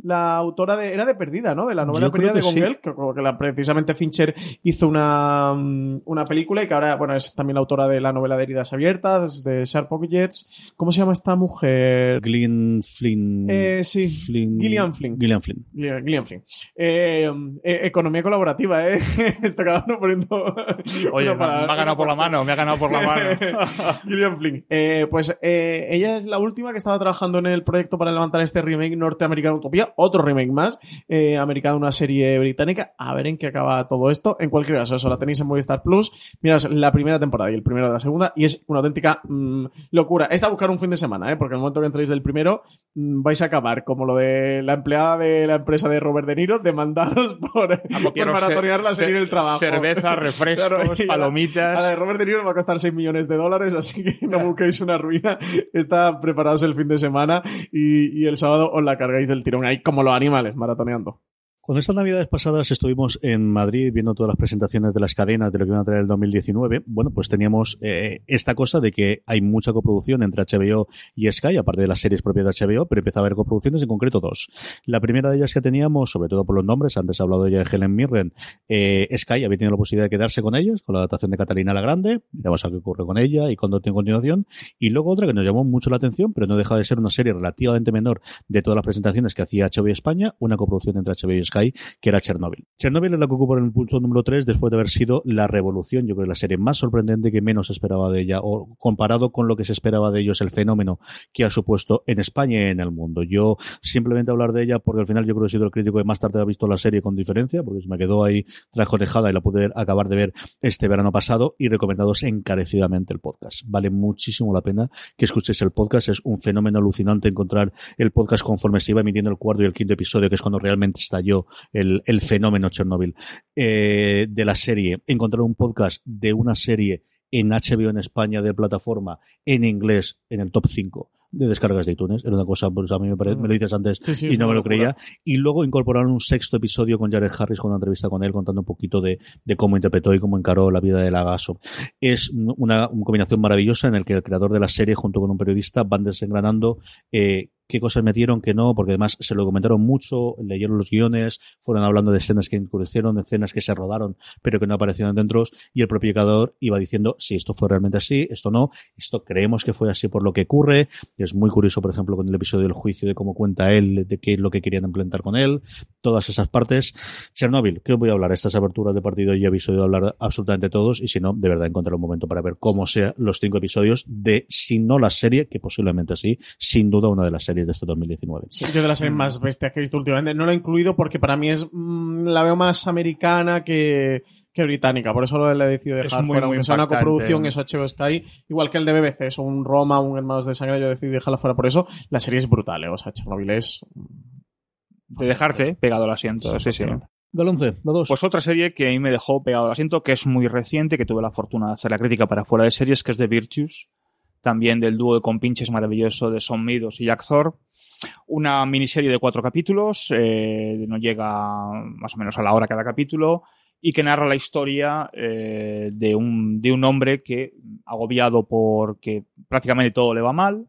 La autora de... Era de Perdida, ¿no? De la novela Yo Perdida de sí. Gongel, que, que la- precisamente Fincher hizo una, mm, una película y que ahora, bueno, es también la autora de la novela de Heridas Abiertas, de Sharp Objects. ¿Cómo se llama esta mujer? Gillian Flynn. Eh, sí. Flynn- Gillian Flynn. Gillian Flynn. Gillian Gillian Flynn. Eh, eh, economía colaborativa, ¿eh? Está cada uno poniendo. Oye, me, ha ganado por la mano, me ha ganado por la mano. Gillian Flynn. Eh, pues ella es la última que estaba trabajando en el proyecto para levantar este remake norteamericano Utopía, otro remake más, eh, americano, una serie británica. A ver en qué acaba todo esto. En cualquier caso, eso la tenéis en Movistar Plus. Mirad la primera temporada y el primero de la segunda, y es una auténtica mm, locura. Esta a buscar un fin de semana, ¿eh? porque en el momento que entréis del primero, mm, vais a acabar como lo de la empleada de la empresa de Robert De Niro, demandados por, por copiaros maratonear la serie trabajo. cerveza, refrescos, y a la- palomitas. A la de Robert De Niro va a costar 6 millones de dólares, así que no busquéis una ruina. Está preparados el fin de semana y, y el sábado os la cargáis del tirón ahí como los animales, maratoneando. Cuando estas navidades pasadas estuvimos en Madrid viendo todas las presentaciones de las cadenas de lo que iban a traer el 2019, bueno, pues teníamos eh, esta cosa de que hay mucha coproducción entre HBO y Sky, aparte de las series propias de HBO, pero empieza a haber coproducciones, en concreto dos. La primera de ellas que teníamos, sobre todo por los nombres, antes he hablado ya de Helen Mirren, eh, Sky había tenido la posibilidad de quedarse con ellas, con la adaptación de Catalina la Grande, veremos a qué ocurre con ella y cuándo tiene continuación, y luego otra que nos llamó mucho la atención, pero no deja de ser una serie relativamente menor de todas las presentaciones que hacía HBO España, una coproducción entre HBO y Sky, que era Chernobyl. Chernobyl es la que ocupa en el punto número 3 después de haber sido la revolución, yo creo que la serie más sorprendente que menos esperaba de ella, o comparado con lo que se esperaba de ellos, el fenómeno que ha supuesto en España y en el mundo. Yo simplemente hablar de ella porque al final yo creo que he sido el crítico que más tarde ha visto la serie con diferencia, porque se me quedó ahí trajonejada y la pude acabar de ver este verano pasado y recomendados encarecidamente el podcast. Vale muchísimo la pena que escuchéis el podcast, es un fenómeno alucinante encontrar el podcast conforme se iba emitiendo el cuarto y el quinto episodio, que es cuando realmente estalló el, el fenómeno Chernobyl eh, de la serie. Encontrar un podcast de una serie en HBO en España de plataforma en inglés en el top 5 de descargas de iTunes. Era una cosa, pues a mí me, parece, me lo dices antes Sí, sí, y no me lo creía. Y luego incorporaron un sexto episodio con Jared Harris, con una entrevista con él, contando un poquito de, de cómo interpretó y cómo encaró la vida de Lagaso. Es una, una combinación maravillosa en el que el creador de la serie, junto con un periodista, van desengranando eh, qué cosas metieron, qué no, porque además se lo comentaron mucho, leyeron los guiones, fueron hablando de escenas que incurrieron, de escenas que se rodaron, pero que no aparecieron dentro, y el propio creador iba diciendo si esto fue realmente así, esto no, esto creemos que fue así por lo que ocurre. Es muy curioso, por ejemplo, con el episodio del juicio de cómo cuenta él, de qué es lo que querían implementar con él, todas esas partes. Chernobyl, ¿qué os voy a hablar? Estas aperturas de partido ya habéis oído hablar absolutamente todos, y si no, de verdad encontrar un momento para ver cómo sean los cinco episodios de, si no la serie, que posiblemente sí, sin duda una de las series de este 2019. Sí, yo de las series más bestias que he visto últimamente. No lo he incluido porque para mí es mm, la veo más americana que, que británica. Por eso lo he decidido Es dejar muy, fuera. muy Aunque sea una coproducción, eso HBO Sky. Igual que el de BBC, eso un Roma, un Hermanos de Sangre, yo decidí dejarla fuera por eso. La serie es brutal, ¿eh? O sea, Chernobyl es... De dejarte pegado al asiento. Sí, sí. Galonce, la dos. Pues otra serie que a mí me dejó pegado al asiento, que es muy reciente, que tuve la fortuna de hacer la crítica para fuera de series, que es The Virtues, también del dúo de compinches maravilloso de Son Midos y Jack Thor. Una miniserie de cuatro capítulos, eh, no llega más o menos a la hora cada capítulo, y que narra la historia eh, de, un, de un hombre que, agobiado porque prácticamente todo le va mal,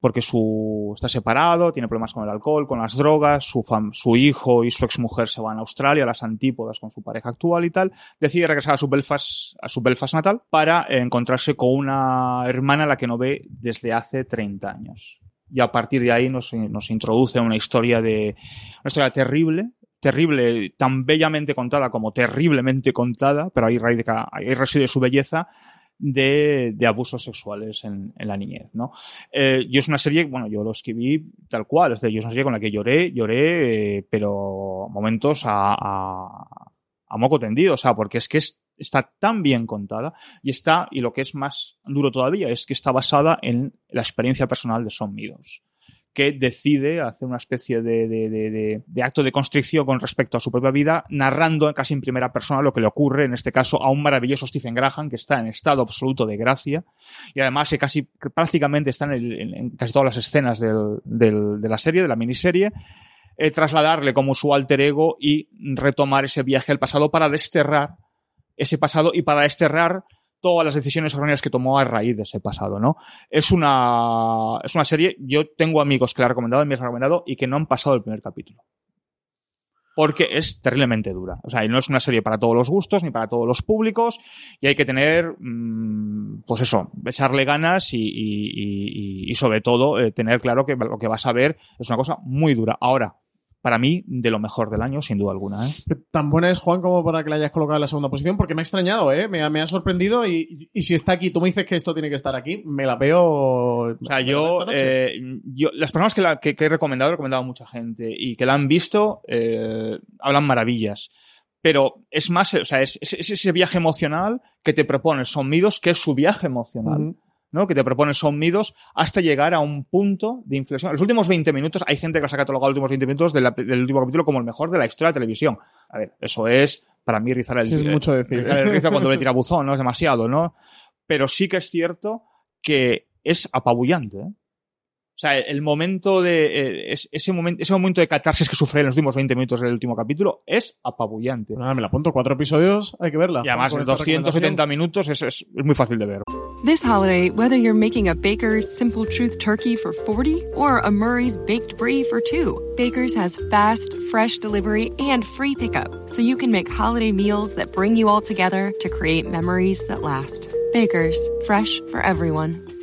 porque su, está separado, tiene problemas con el alcohol, con las drogas, su, fam- su hijo y su exmujer se van a Australia, las antípodas con su pareja actual y tal, decide regresar a su Belfast, a su Belfast natal para encontrarse con una hermana a la que no ve desde hace 30 años. Y a partir de ahí nos, nos introduce una historia de, una historia terrible, terrible, tan bellamente contada como terriblemente contada, pero ahí, radica- ahí reside su belleza, de, de abusos sexuales en, en la niñez, ¿no? Eh, yo es una serie, bueno, yo lo escribí tal cual, es decir, yo es una serie con la que lloré, lloré, eh, pero momentos a, a, a moco tendido, o sea, porque es que es- está tan bien contada y está, y lo que es más duro todavía, es que está basada en la experiencia personal de Son Meadows que decide hacer una especie de, de- de- acto de constricción con respecto a su propia vida, narrando casi en primera persona lo que le ocurre, en este caso, a un maravilloso Stephen Graham que está en estado absoluto de gracia y además que casi prácticamente está en, casi todas las escenas de la serie, de la miniserie, eh, trasladarle como su alter ego y retomar ese viaje al pasado para desterrar ese pasado y para desterrar todas las decisiones erróneas que tomó a raíz de ese pasado, ¿no? Es una, es una serie, yo tengo amigos que la han recomendado, me han recomendado y que no han pasado el primer capítulo. Porque es terriblemente dura. O sea, no es una serie para todos los gustos ni para todos los públicos y hay que tener, mm, pues eso, echarle ganas y sobre todo eh, tener claro que lo que vas a ver es una cosa muy dura. Ahora, para mí, de lo mejor del año, sin duda alguna. ¿eh? Tan buena es Juan como para que la hayas colocado en la segunda posición, porque me ha extrañado, ¿eh? Me, ha- me ha sorprendido y, y si está aquí, tú me dices que esto tiene que estar aquí, me la veo... O sea, yo, eh, yo las personas que, la, que, que he recomendado, he recomendado a mucha gente y que la han visto, eh, hablan maravillas. Pero es más, o sea, es, es- es ese viaje emocional que te propone Son Midos, que es su viaje emocional. ¿No? Que te propone Son Midos hasta llegar a un punto de inflexión. Los últimos 20 minutos, hay gente que los ha catalogado los últimos 20 minutos del último capítulo como el mejor de la historia de la televisión. A ver, eso es, para mí, rizar el, Sí, es mucho decir. rizar el rizo cuando le tira buzón, ¿no? Es demasiado, ¿no? Pero sí que es cierto que es apabullante, ¿eh? O sea, el momento de. eh, es- ese, momento, ese momento de catarsis que sufre en los últimos 20 minutos del último capítulo es apabullante. Nada, me la apunto, cuatro episodios, hay que verla. Y además, en esta 270 minutos es, es, es muy fácil de ver. This holiday, whether you're making a Baker's Simple Truth turkey for 40 or a Murray's Baked Brie for 2, Baker's has fast, fresh delivery and free pickup, so you can make holiday meals that bring you all together to create memories that last. Baker's, fresh for everyone.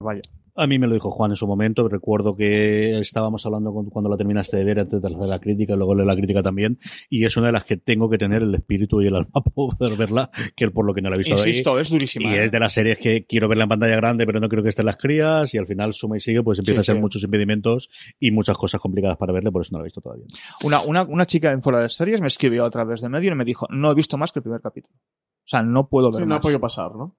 Vaya. A mí me lo dijo Juan en su momento. Recuerdo que estábamos hablando con- cuando la terminaste de ver antes de hacer la crítica, y luego leer la crítica también. Y es una de las que tengo que tener el espíritu y el alma para poder verla, que es por lo que no la he visto ahí. Insisto, es durísima. Y ¿eh? es de las series que quiero verla en pantalla grande, pero no creo que estén las crías. Y al final suma y sigue, pues empieza Sí, a ser sí. muchos impedimentos y muchas cosas complicadas para verle, por eso no la he visto todavía. Una, una, una chica en fuera de series me escribió a través de medio y me dijo, no he visto más que el primer capítulo. O sea, no puedo ver Sí, no ha podido pasar, ¿no?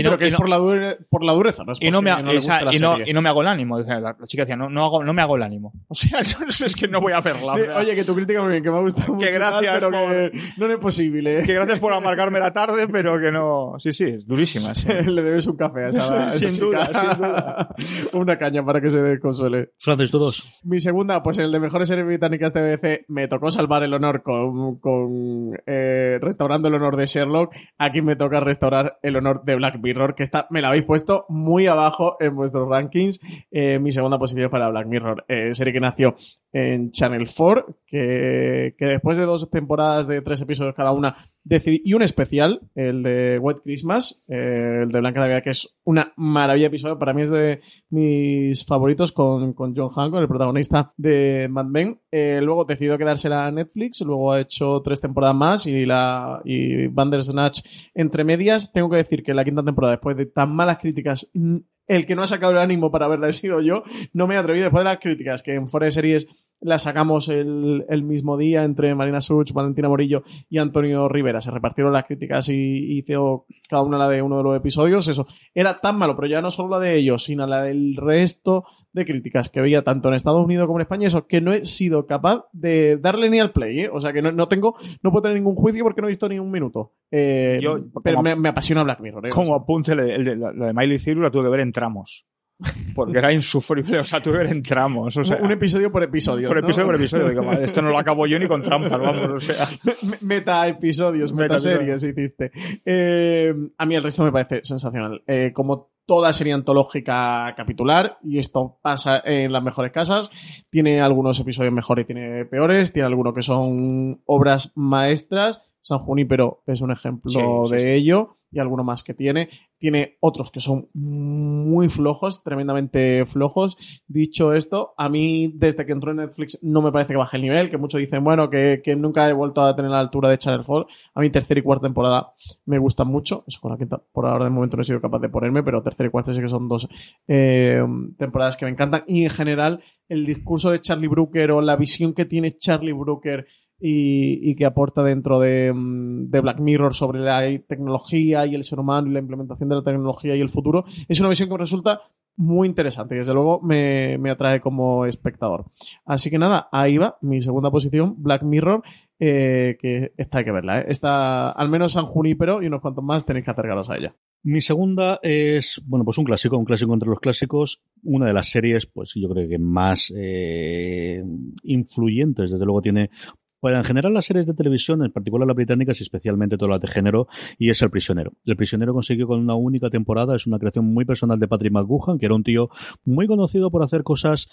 Y no- que y es no- por, la dure- por la dureza, ¿no? Es y no, me, y, no, serie. y no me hago el ánimo. La, la chica decía, no, no, hago, no me hago el ánimo. O sea, no sé, es que no voy a verla. Oye, que tu crítica muy bien, que me ha gustado mucho. gracias tal, pero por- que no es posible. que gracias por amargarme la tarde, pero que no... Sí, sí, es durísima. sí. Le debes un café a esa, Sin chica. duda, sin duda. Una caña para que se desconsuele. Francis, tú dos. Mi segunda, pues en el de mejores series británicas de BBC, me tocó salvar el honor con, con eh, restaurando el honor de Sherlock. Aquí me toca restaurar el honor de Black Mirror, que está, me la habéis puesto muy abajo en vuestros rankings. Eh, mi segunda posición para Black Mirror, eh, serie que nació en Channel 4, que, que después de dos temporadas de tres episodios cada una, decidí, y un especial, el de White Christmas, eh, el de Blanca Navidad, que es una maravilla episodio. Para mí es de mis favoritos con, con John Hancock, el protagonista de Mad Men. Eh, luego decidió quedársela a Netflix, luego ha hecho tres temporadas más y la y Bandersnatch entre medias. Tengo que decir que la quinta temporada, después de tan malas críticas, el que no ha sacado el ánimo para verla he sido yo. No me he atrevido después de las críticas, que en fuera de series la sacamos el, el mismo día entre Marina Such, Valentina Morillo y Antonio Rivera. Se repartieron las críticas y, y hizo cada una la de uno de los episodios. Eso era tan malo, pero ya no solo la de ellos, sino la del resto de críticas que veía tanto en Estados Unidos como en España, eso que no he sido capaz de darle ni al play, ¿eh? o sea que no, no tengo, no puedo tener ningún juicio porque no he visto ni un minuto. Eh, Yo, pero me, me apasiona Black Mirror. ¿eh? O Como sea, apunte, la de Miley Cyrus la tuve que ver en tramos. Porque era insufrible, o sea, tuve que ver en tramos. O sea, un episodio por episodio. por ¿no? episodio por episodio. Digo, madre, esto no lo acabo yo ni con trampas, vamos, o sea. Me- meta episodios, Meta series hiciste. Eh, a mí el resto me parece sensacional. Eh, como toda serie antológica capitular, y esto pasa en las mejores casas, tiene algunos episodios mejores y tiene peores, tiene algunos que son obras maestras. San Junípero es un ejemplo sí, de sí. ello y alguno más que tiene. Tiene otros que son muy flojos, tremendamente flojos. Dicho esto, a mí desde que entró en Netflix no me parece que baje el nivel, que muchos dicen, bueno, que, que nunca he vuelto a tener la altura de Channel 4. A mí tercera y cuarta temporada me gustan mucho. Eso con la quinta por ahora de momento no he sido capaz de ponerme, pero tercera y cuarta sí que son dos eh, temporadas que me encantan. Y en general, el discurso de Charlie Brooker o la visión que tiene Charlie Brooker y, que aporta dentro de, mm, de Black Mirror sobre la tecnología y el ser humano y la implementación de la tecnología y el futuro, es una visión que me resulta muy interesante y desde luego me, me atrae como espectador. Así que nada, ahí va mi segunda posición, Black Mirror, eh, que esta hay que verla. ¿eh? Esta, al menos San Junípero y unos cuantos más tenéis que acercaros a ella. Mi segunda es, bueno, pues un clásico, un clásico entre los clásicos, una de las series, pues yo creo que más eh, influyentes, desde luego tiene bueno, en general las series de televisión, en particular las británicas y especialmente todas las de género, y es El Prisionero. El Prisionero consiguió con una única temporada, es una creación muy personal de Patrick McGuhan, que era un tío muy conocido por hacer cosas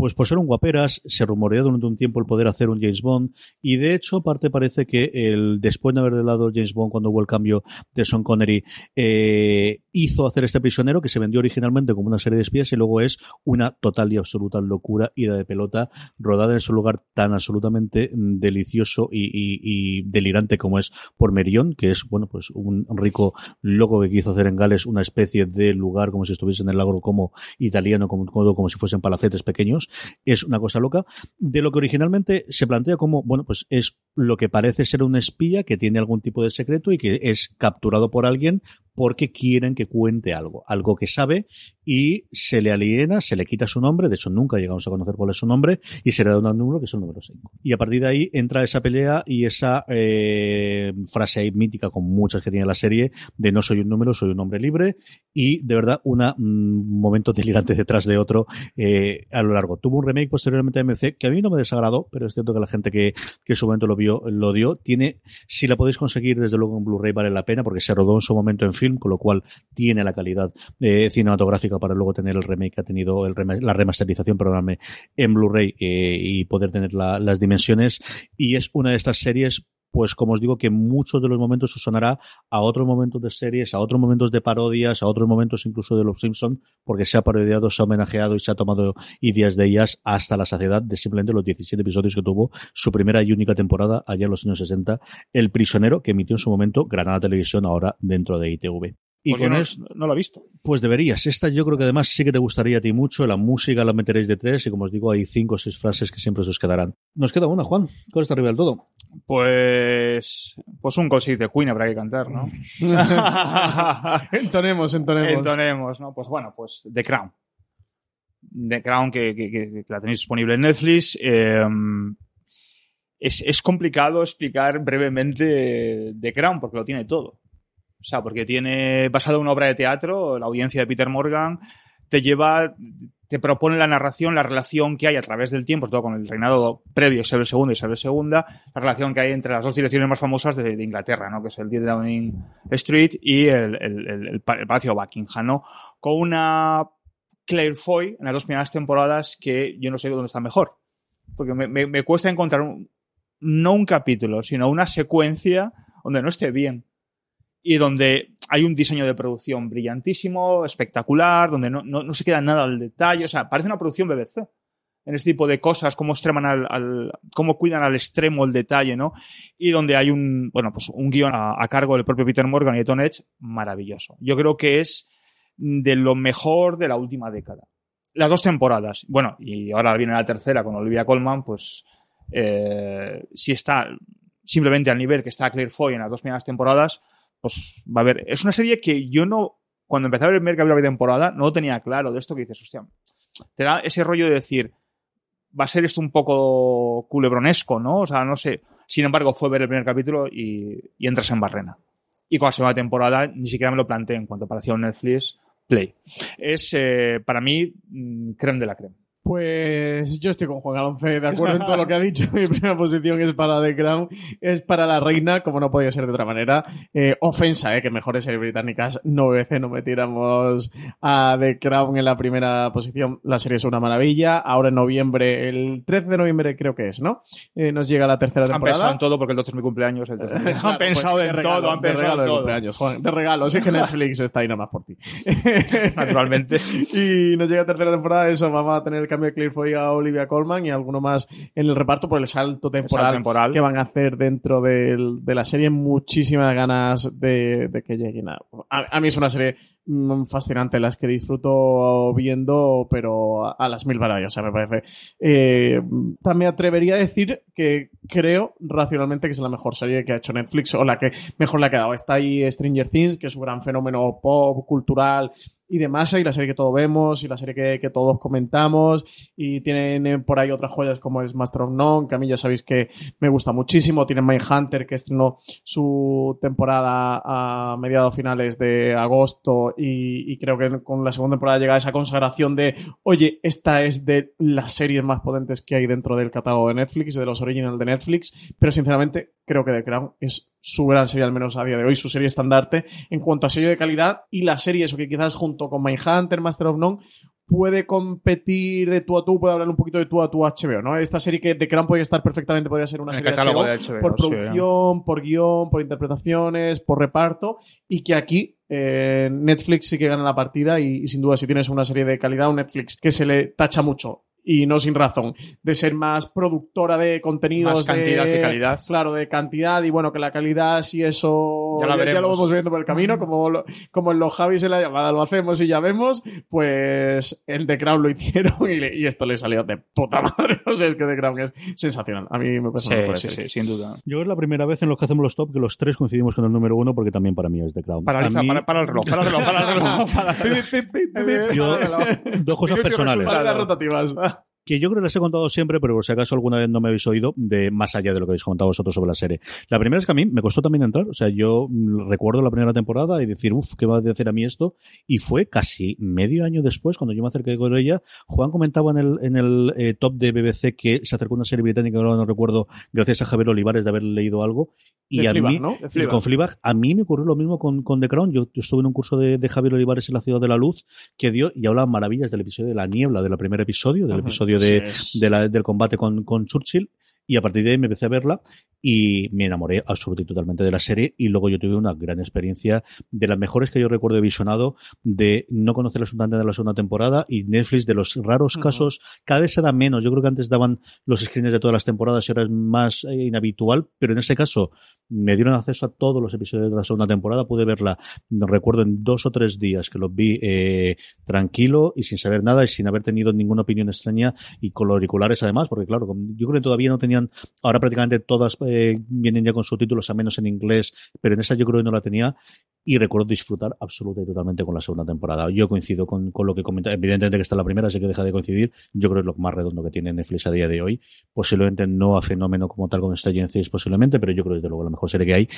pues por ser un guaperas, se rumoreó durante un tiempo el poder hacer un James Bond, y de hecho, parte parece que el, después de haber dado James Bond cuando hubo el cambio de Sean Connery, eh, hizo hacer este prisionero que se vendió originalmente como una serie de espías y luego es una total y absoluta locura, ida de pelota, rodada en su lugar tan absolutamente delicioso y, y- y delirante como es por Merion, que es, bueno, pues un rico loco que quiso hacer en Gales una especie de lugar como si estuviese en el lago como italiano, como, como, como si fuesen palacetes pequeños. Es una cosa loca. De lo que originalmente se plantea como, bueno, pues es lo que parece ser un espía que tiene algún tipo de secreto y que es capturado por alguien porque quieren que cuente algo, algo que sabe y se le aliena, se le quita su nombre, de hecho nunca llegamos a conocer cuál es su nombre y se le da un número que es el número 5. Y a partir de ahí entra esa pelea y esa eh, frase ahí mítica con muchas que tiene la serie de no soy un número, soy un hombre libre y de verdad un momento delirante detrás de otro eh, a lo largo. Tuvo un remake posteriormente de MC que a mí no me desagradó, pero es cierto que la gente que, que en su momento lo vio lo dio. Tiene, si la podéis conseguir desde luego en Blu-ray vale la pena porque se rodó en su momento en film, con lo cual tiene la calidad eh, cinematográfica para luego tener el remake que ha tenido, el rema- la remasterización, perdóname, en Blu-ray eh, y poder tener la- las dimensiones. Y es una de estas series pues como os digo que muchos de los momentos os sonará a otros momentos de series, a otros momentos de parodias, a otros momentos incluso de los Simpson, porque se ha parodiado, se ha homenajeado y se ha tomado ideas de ellas hasta la saciedad de simplemente los 17 episodios que tuvo su primera y única temporada allá en los años 60, El prisionero, que emitió en su momento Granada Televisión, ahora dentro de ITV. Y Pues con no, esto, no lo he visto. pues deberías. Esta yo creo que además sí que te gustaría a ti mucho. La música la meteréis de tres y como os digo, hay cinco o seis frases que siempre se os quedarán. Nos queda una, Juan. ¿Cuál está arriba del todo? Pues, pues un 6 de Queen habrá que cantar, ¿no? entonemos, entonemos. Entonemos, ¿no? Pues bueno, pues The Crown. The Crown que, que- que- que la tenéis disponible en Netflix. Eh, es, es complicado explicar brevemente The Crown porque lo tiene todo. O sea, porque tiene, basado en una obra de teatro, la audiencia de Peter Morgan te lleva, te propone la narración, la relación que hay a través del tiempo, todo con el reinado previo, Isabel II y Isabel II, la relación que hay entre las dos direcciones más famosas de, Inglaterra, ¿no? que es el 10 de Downing Street y el, el- el- el pa- el Palacio Buckingham, con una Claire Foy en las dos primeras temporadas que yo no sé dónde está mejor. Porque me, cuesta encontrar no un capítulo, sino una secuencia donde no esté bien. Y donde hay un diseño de producción brillantísimo, espectacular, donde no, no- no se queda nada al detalle. O sea, parece una producción BBC. En este tipo de cosas, cómo extreman al, cómo cuidan al extremo el detalle, ¿no? Y donde hay un, bueno, pues un guion a, a cargo del propio Peter Morgan y de Tom Edge maravilloso. Yo creo que es de lo mejor de la última década. Las dos temporadas. Bueno, y ahora viene la tercera con Olivia Colman, pues eh, si está simplemente al nivel que está Claire Foy en las dos primeras temporadas, pues va a haber. Es una serie que yo no, cuando empecé a ver el primer capítulo de temporada, no lo tenía claro de esto que dices, hostia, te da ese rollo de decir, va a ser esto un poco culebronesco, ¿no? O sea, no sé. Sin embargo, fue ver el primer capítulo y, entras en barrena. Y con la segunda temporada ni siquiera me lo planteé en cuanto apareció Netflix Play. Es, eh, para mí, mm, creme de la creme. Pues yo estoy con Juan Galonce de acuerdo en todo lo que ha dicho. Mi primera posición es para The Crown, es para la reina, como no podía ser de otra manera. Eh, ofensa, eh, que mejores series británicas no BBC no metiéramos a The Crown en la primera posición. La serie es una maravilla. Ahora en noviembre, el 13 de noviembre creo que es, ¿no? Eh, nos llega la tercera Han temporada. pensado en todo porque el 12 es mi cumpleaños. el 13. Claro, han pensado pues, de en regalo, todo, han de pensado regalo en de todo. cumpleaños, Juan. De regalo, sí que Netflix está ahí nada más por ti. Naturalmente. Y nos llega tercera temporada, eso, vamos a tener el Claire Foy a Olivia Colman y alguno más en el reparto por el salto temporal, salto temporal. que van a hacer dentro del- de la serie. Muchísimas ganas de, de que lleguen a, a... a mí es una serie fascinante, las que disfruto viendo, pero a, las mil sea, me parece. Eh, también atrevería a decir que creo racionalmente que es la mejor serie que ha hecho Netflix o la que mejor le ha quedado. Está ahí Stranger Things, que es un gran fenómeno pop, cultural y de masa, y la serie que todos vemos, y la serie que, todos comentamos, y tienen por ahí otras joyas como es Master of None, que a mí ya sabéis que me gusta muchísimo, tienen Mindhunter, que estrenó su temporada a mediados finales de agosto, y, creo que con la segunda temporada llega esa consagración de, oye, esta es de las series más potentes que hay dentro del catálogo de Netflix, de los original de Netflix, pero sinceramente creo que The Crown es su gran serie, al menos a día de hoy, su serie estandarte en cuanto a sello de calidad y la serie, eso que quizás junto con Mindhunter, Master of None, puede competir de tú a tú, puede hablar un poquito de tú a tú a HBO, ¿no? Esta serie que The Crown podría estar perfectamente, podría ser una el serie de catálogo HBO, de HBO, por sí. producción, por guion, por interpretaciones, por reparto, y que aquí eh, Netflix sí que gana la partida y, y sin duda si tienes una serie de calidad, un Netflix que se le tacha mucho y no sin razón, de ser más productora de contenidos. Más cantidad de, que calidad. Claro, de cantidad y bueno, que la calidad si eso Ya la lo veremos. vamos viendo por el camino, como, lo- como en los Javis en la llamada lo hacemos y ya vemos, pues el The Crown lo hicieron y, le- y esto le salió de puta madre. O sea, es que The Crown es sensacional. A mí me parece Sí, sí, sí, sin duda. Yo es la primera vez en los que hacemos los top que los tres coincidimos con el número uno porque también para mí es The Crown. Paraliza, mí- para, para el reloj, para el reloj, para el reloj. para- Yo- dos cosas personales. Para las rotativas. Que yo creo que les he contado siempre, pero por si acaso alguna vez no me habéis oído, de más allá de lo que habéis contado vosotros sobre la serie. La primera es que a mí me costó también entrar, o sea, yo recuerdo la primera temporada y decir, uff, ¿qué va a hacer a mí esto? Y fue casi medio año después, cuando yo me acerqué con ella, Juan comentaba en el, en el eh, top de BBC que se acercó una serie británica, ahora no recuerdo, gracias a Javier Olivares de haber leído algo. Y De a Fleabag, mí, ¿no? Fleabag. con Fleabag, a mí me ocurrió lo mismo con, con The Crown. Yo, yo estuve en un curso de, de Javier Olivares en la Ciudad de la Luz que dio y hablaba maravillas del episodio de la niebla, del primer episodio, del episodio de, Sí, es- de la- del combate con, con Churchill. Y a partir de ahí me empecé a verla. Y me enamoré absolutamente totalmente de la serie y luego yo tuve una gran experiencia de las mejores que yo recuerdo de visionado de no conocer absolutamente de la segunda temporada y Netflix de los raros casos cada vez se da menos. Yo creo que antes daban los screens de todas las temporadas y ahora es más eh, inhabitual pero en ese caso me dieron acceso a todos los episodios de la segunda temporada pude verla no recuerdo en dos o tres días que los vi eh, tranquilo y sin saber nada y sin haber tenido ninguna opinión extraña y con los auriculares además porque claro yo creo que todavía no tenían ahora prácticamente todas eh, vienen ya con subtítulos a menos en inglés pero en esa yo creo que no la tenía y recuerdo disfrutar absoluta y totalmente con la segunda temporada. Yo coincido con, con lo que comenta, evidentemente que está la primera, así que deja de coincidir. Yo creo que es lo más redondo que tiene Netflix a día de hoy. Posiblemente no a fenómeno como tal con Stranger Things posiblemente, pero yo creo que desde luego la mejor serie que hay.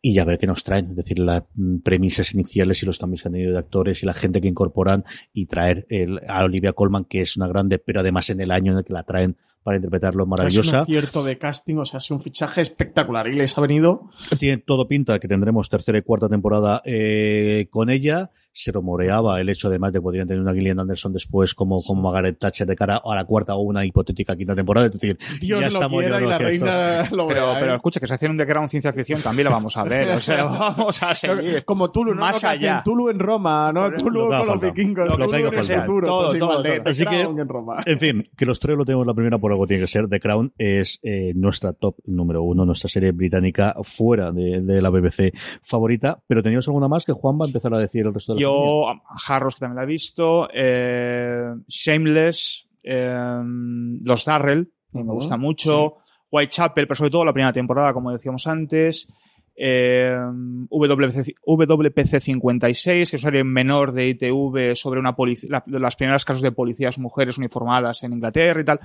Y ya ver qué nos traen, es decir, las mm, premisas iniciales y los cambios que han tenido de actores y la gente que incorporan y traer el, a Olivia Colman, que es una grande, pero además en el año en el que la traen para interpretarlo Es un maravillosa. acierto de casting, o sea, es un fichaje espectacular y les ha venido. Tiene todo pinta que tendremos tercera y cuarta temporada eh, con ella. Se rumoreaba el hecho además de que podrían tener una Gillian Anderson después como, como Margaret Thatcher de cara a la cuarta o una hipotética quinta temporada. Es decir, Dios ya lo estamos quiera yo y la que reina lo Pero, vea, pero ¿eh? escucha, que se hacía un The Crown ciencia ficción, también la vamos a ver. O sea, vamos a seguir. Como Tulu, ¿no? Más que hacen allá. Tulu en Roma, ¿no? Tulu que con los vikingos, Lo que Tulu haga en el falta. futuro, Todo, pues todo, todo. Así que- en Roma. En fin, que los tres lo tenemos la primera por algo tiene que ser. The Crown es eh, nuestra top número uno, nuestra serie británica fuera de, de la BBC favorita. Pero teníamos alguna más que Juan va a empezar a decir el resto de? Yo, Harros, que también la he visto, eh, Shameless, eh, Los Darrell, que me gusta mucho, Whitechapel, pero sobre todo la primera temporada, como decíamos antes, eh, WPC, WPC 56, que es una serie menor de ITV sobre una la- las primeras casos de policías mujeres uniformadas en Inglaterra y tal.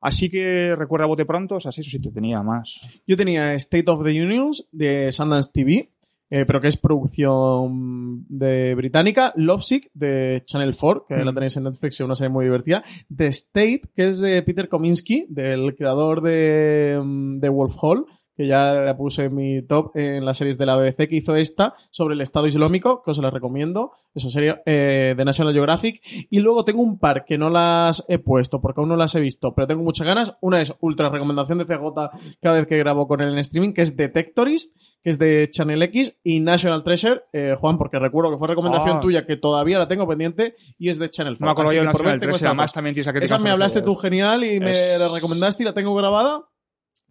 Así que recuerda bote pronto, o sea, sí, eso sí te tenía más. Yo tenía State of the Unions de Sundance TV, eh, pero que es producción de británica. Lovesick de Channel 4, que Mm. la tenéis en Netflix, es una serie muy divertida. The State, que es de Peter Kominsky, del creador de, mm, de Wolf Hall que ya la puse en mi top en las series de la BBC, que hizo esta sobre el Estado Islámico, que os la recomiendo. Eso sería eh, de National Geographic. Y luego tengo un par que no las he puesto porque aún no las he visto, pero tengo muchas ganas. Una es ultra recomendación de CJ cada vez que grabo con él en streaming, que es Detectorist, que es de Channel X, y National Treasure, eh, Juan, porque recuerdo que fue recomendación Ah. tuya que todavía la tengo pendiente y es de Channel 4. No me acuerdo Así yo National ver tengo 3, estas además también tienes Esa me hablaste tú genial y me Es- la recomendaste y la tengo grabada.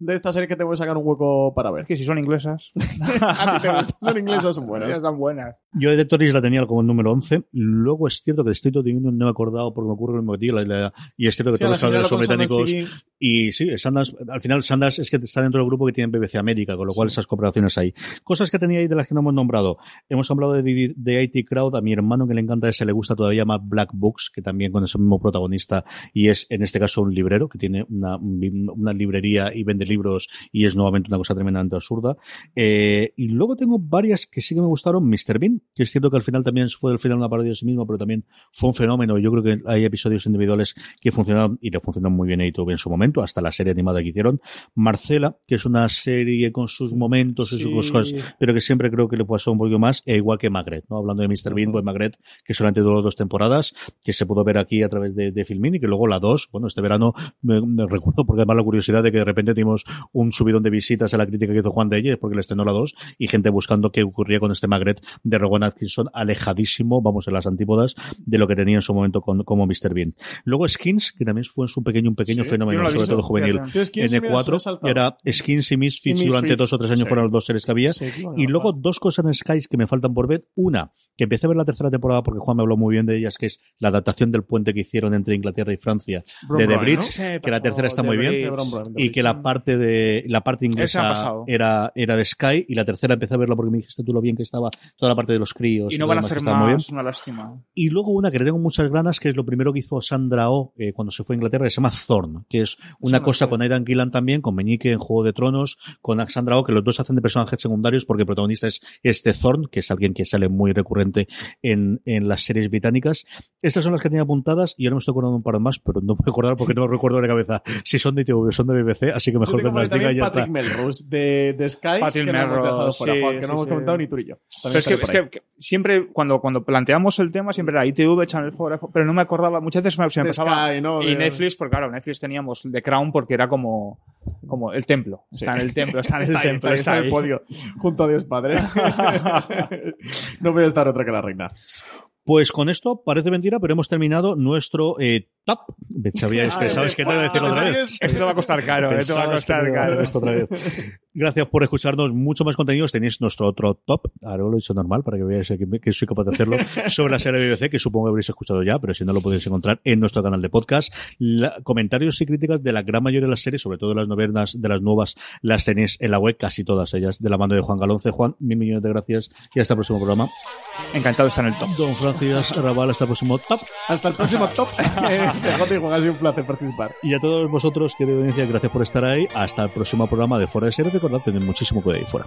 De esta serie que te voy a sacar un hueco para ver. Es que si son inglesas. A ti te gustan, son inglesas, son buenas. Ya están buenas. Yo de Detectorist la tenía como el número 11. Luego es cierto que de State of the Union no me he acordado porque me ocurre lo mismo que la- la- y es cierto que Sí, todos los señora con británicos. Y sí, Sundance, al final Sundance es que está dentro del grupo que tiene BBC América, con lo cual esas cooperaciones hay. Cosas que tenía ahí de las que no hemos nombrado. Hemos hablado de, de IT Crowd, a mi hermano que le encanta ese le gusta todavía más Black Books, que también con ese mismo protagonista, y es en este caso un librero que tiene una, una librería y vende libros y es nuevamente una cosa tremendamente absurda. Eh, y luego tengo varias que sí que me gustaron. Mr. Bean, que es cierto que al final también fue al final una parodia de sí mismo, pero también fue un fenómeno. Yo creo que hay episodios individuales que funcionaron y le funcionaron muy bien a ITV en su momento, hasta la serie animada que hicieron. Marcela, que es una serie con sus momentos y sus Sí. cosas, pero que siempre creo que le pasó un poquito más, e igual que Magret, ¿no? Hablando de Mr. Bean, pues Magret, que solamente duró dos temporadas, que se pudo ver aquí a través de, de Filmin y que luego la dos, bueno, este verano me, me recuerdo porque además la curiosidad de que de repente tuvimos un subidón de visitas a la crítica que hizo Juan de ella, porque le estrenó la 2, y gente buscando qué ocurría con este Magret de Rowan Atkinson, alejadísimo, vamos, en las antípodas de lo que tenía en su momento con, como Mr. Bean. Luego Skins, que también fue su pequeño, un pequeño Sí, fenómeno, no sobre todo juvenil, fíjate. Yo Skins, mira, se me ha N4, saltado. era Skins y Misfits Y durante Misfits, dos o tres años sí. fueron las dos series que había. Sí, bueno, Y luego bueno. dos cosas en Skies que me faltan por ver. Una, que empecé a ver la tercera temporada porque Juan me habló muy bien de ellas, que es la adaptación del puente que hicieron entre Inglaterra y Francia Brom de The Bridge, ¿no? que la tercera está muy bien. Bridge. Sí, Brom Brom, The Y que la parte de la parte inglesa era, era de Sky y la tercera empecé a verla porque me dijiste tú lo bien que estaba toda la parte de los críos Y no van a lo muy bien. más, una lástima. Y luego una que le tengo muchas ganas, que es lo primero que hizo Sandra Oh eh, cuando se fue a Inglaterra, que se llama Thorn, que es una no cosa sé. con Aidan Gillan también, con Meñique en Juego de Tronos, con Sandra Oh, que los dos hacen de personajes secundarios porque el protagonista es este Thorn, que es alguien que sale muy recurrente en, en las series británicas. Estas son las que tenía apuntadas y ahora me estoy acordando un par más, pero no me acuerdo porque no me recuerdo de la cabeza si son de ITV o son de BBC, así que mejor que me las diga y ya Patrick está. Melrose de, de Sky, Patrick que no hemos Melrose, dejado fuera, sí, Juan, que sí, no hemos sí. comentado ni tú ni yo. Pero es que, es que que siempre cuando, cuando planteamos el tema, siempre era ITV, Channel 4, pero no me acordaba, muchas veces me, se me pasaba. Sky, ¿no? Y Netflix, porque claro, Netflix teníamos The Crown porque era como, como el templo. Está en el templo, está en el Está ahí, templo, está ahí, está en el podio, junto a Dios Padre. no voy a estar otra que la reina. Pues con esto parece mentira, pero hemos terminado nuestro eh, top. Sabía, sabes que te iba a decirlo otra vez. Esto te va a costar caro, te va a costar caro. esto otra vez. Gracias por escucharnos. Mucho más contenidos. Tenéis nuestro otro top. Ahora lo he hecho normal para que veáis que, que soy capaz de hacerlo. Sobre la serie BBC, que supongo que habréis escuchado ya, pero si no lo podéis encontrar en nuestro canal de podcast. La- comentarios y críticas de la gran mayoría de las series, sobre todo de las novenas, de las nuevas, las tenéis en la web, casi todas ellas, de la mano de Juan Galonce. Juan, mil millones de gracias y hasta el próximo programa. Encantado de estar en el top. Don Francis Raval, hasta el próximo top. Hasta el próximo top. Juan, ha sido un placer participar. Y a todos vosotros, querida audiencia, gracias por estar ahí. Hasta el próximo programa de Fuera de Serie. Recordad, tener muchísimo cuidado ahí fuera.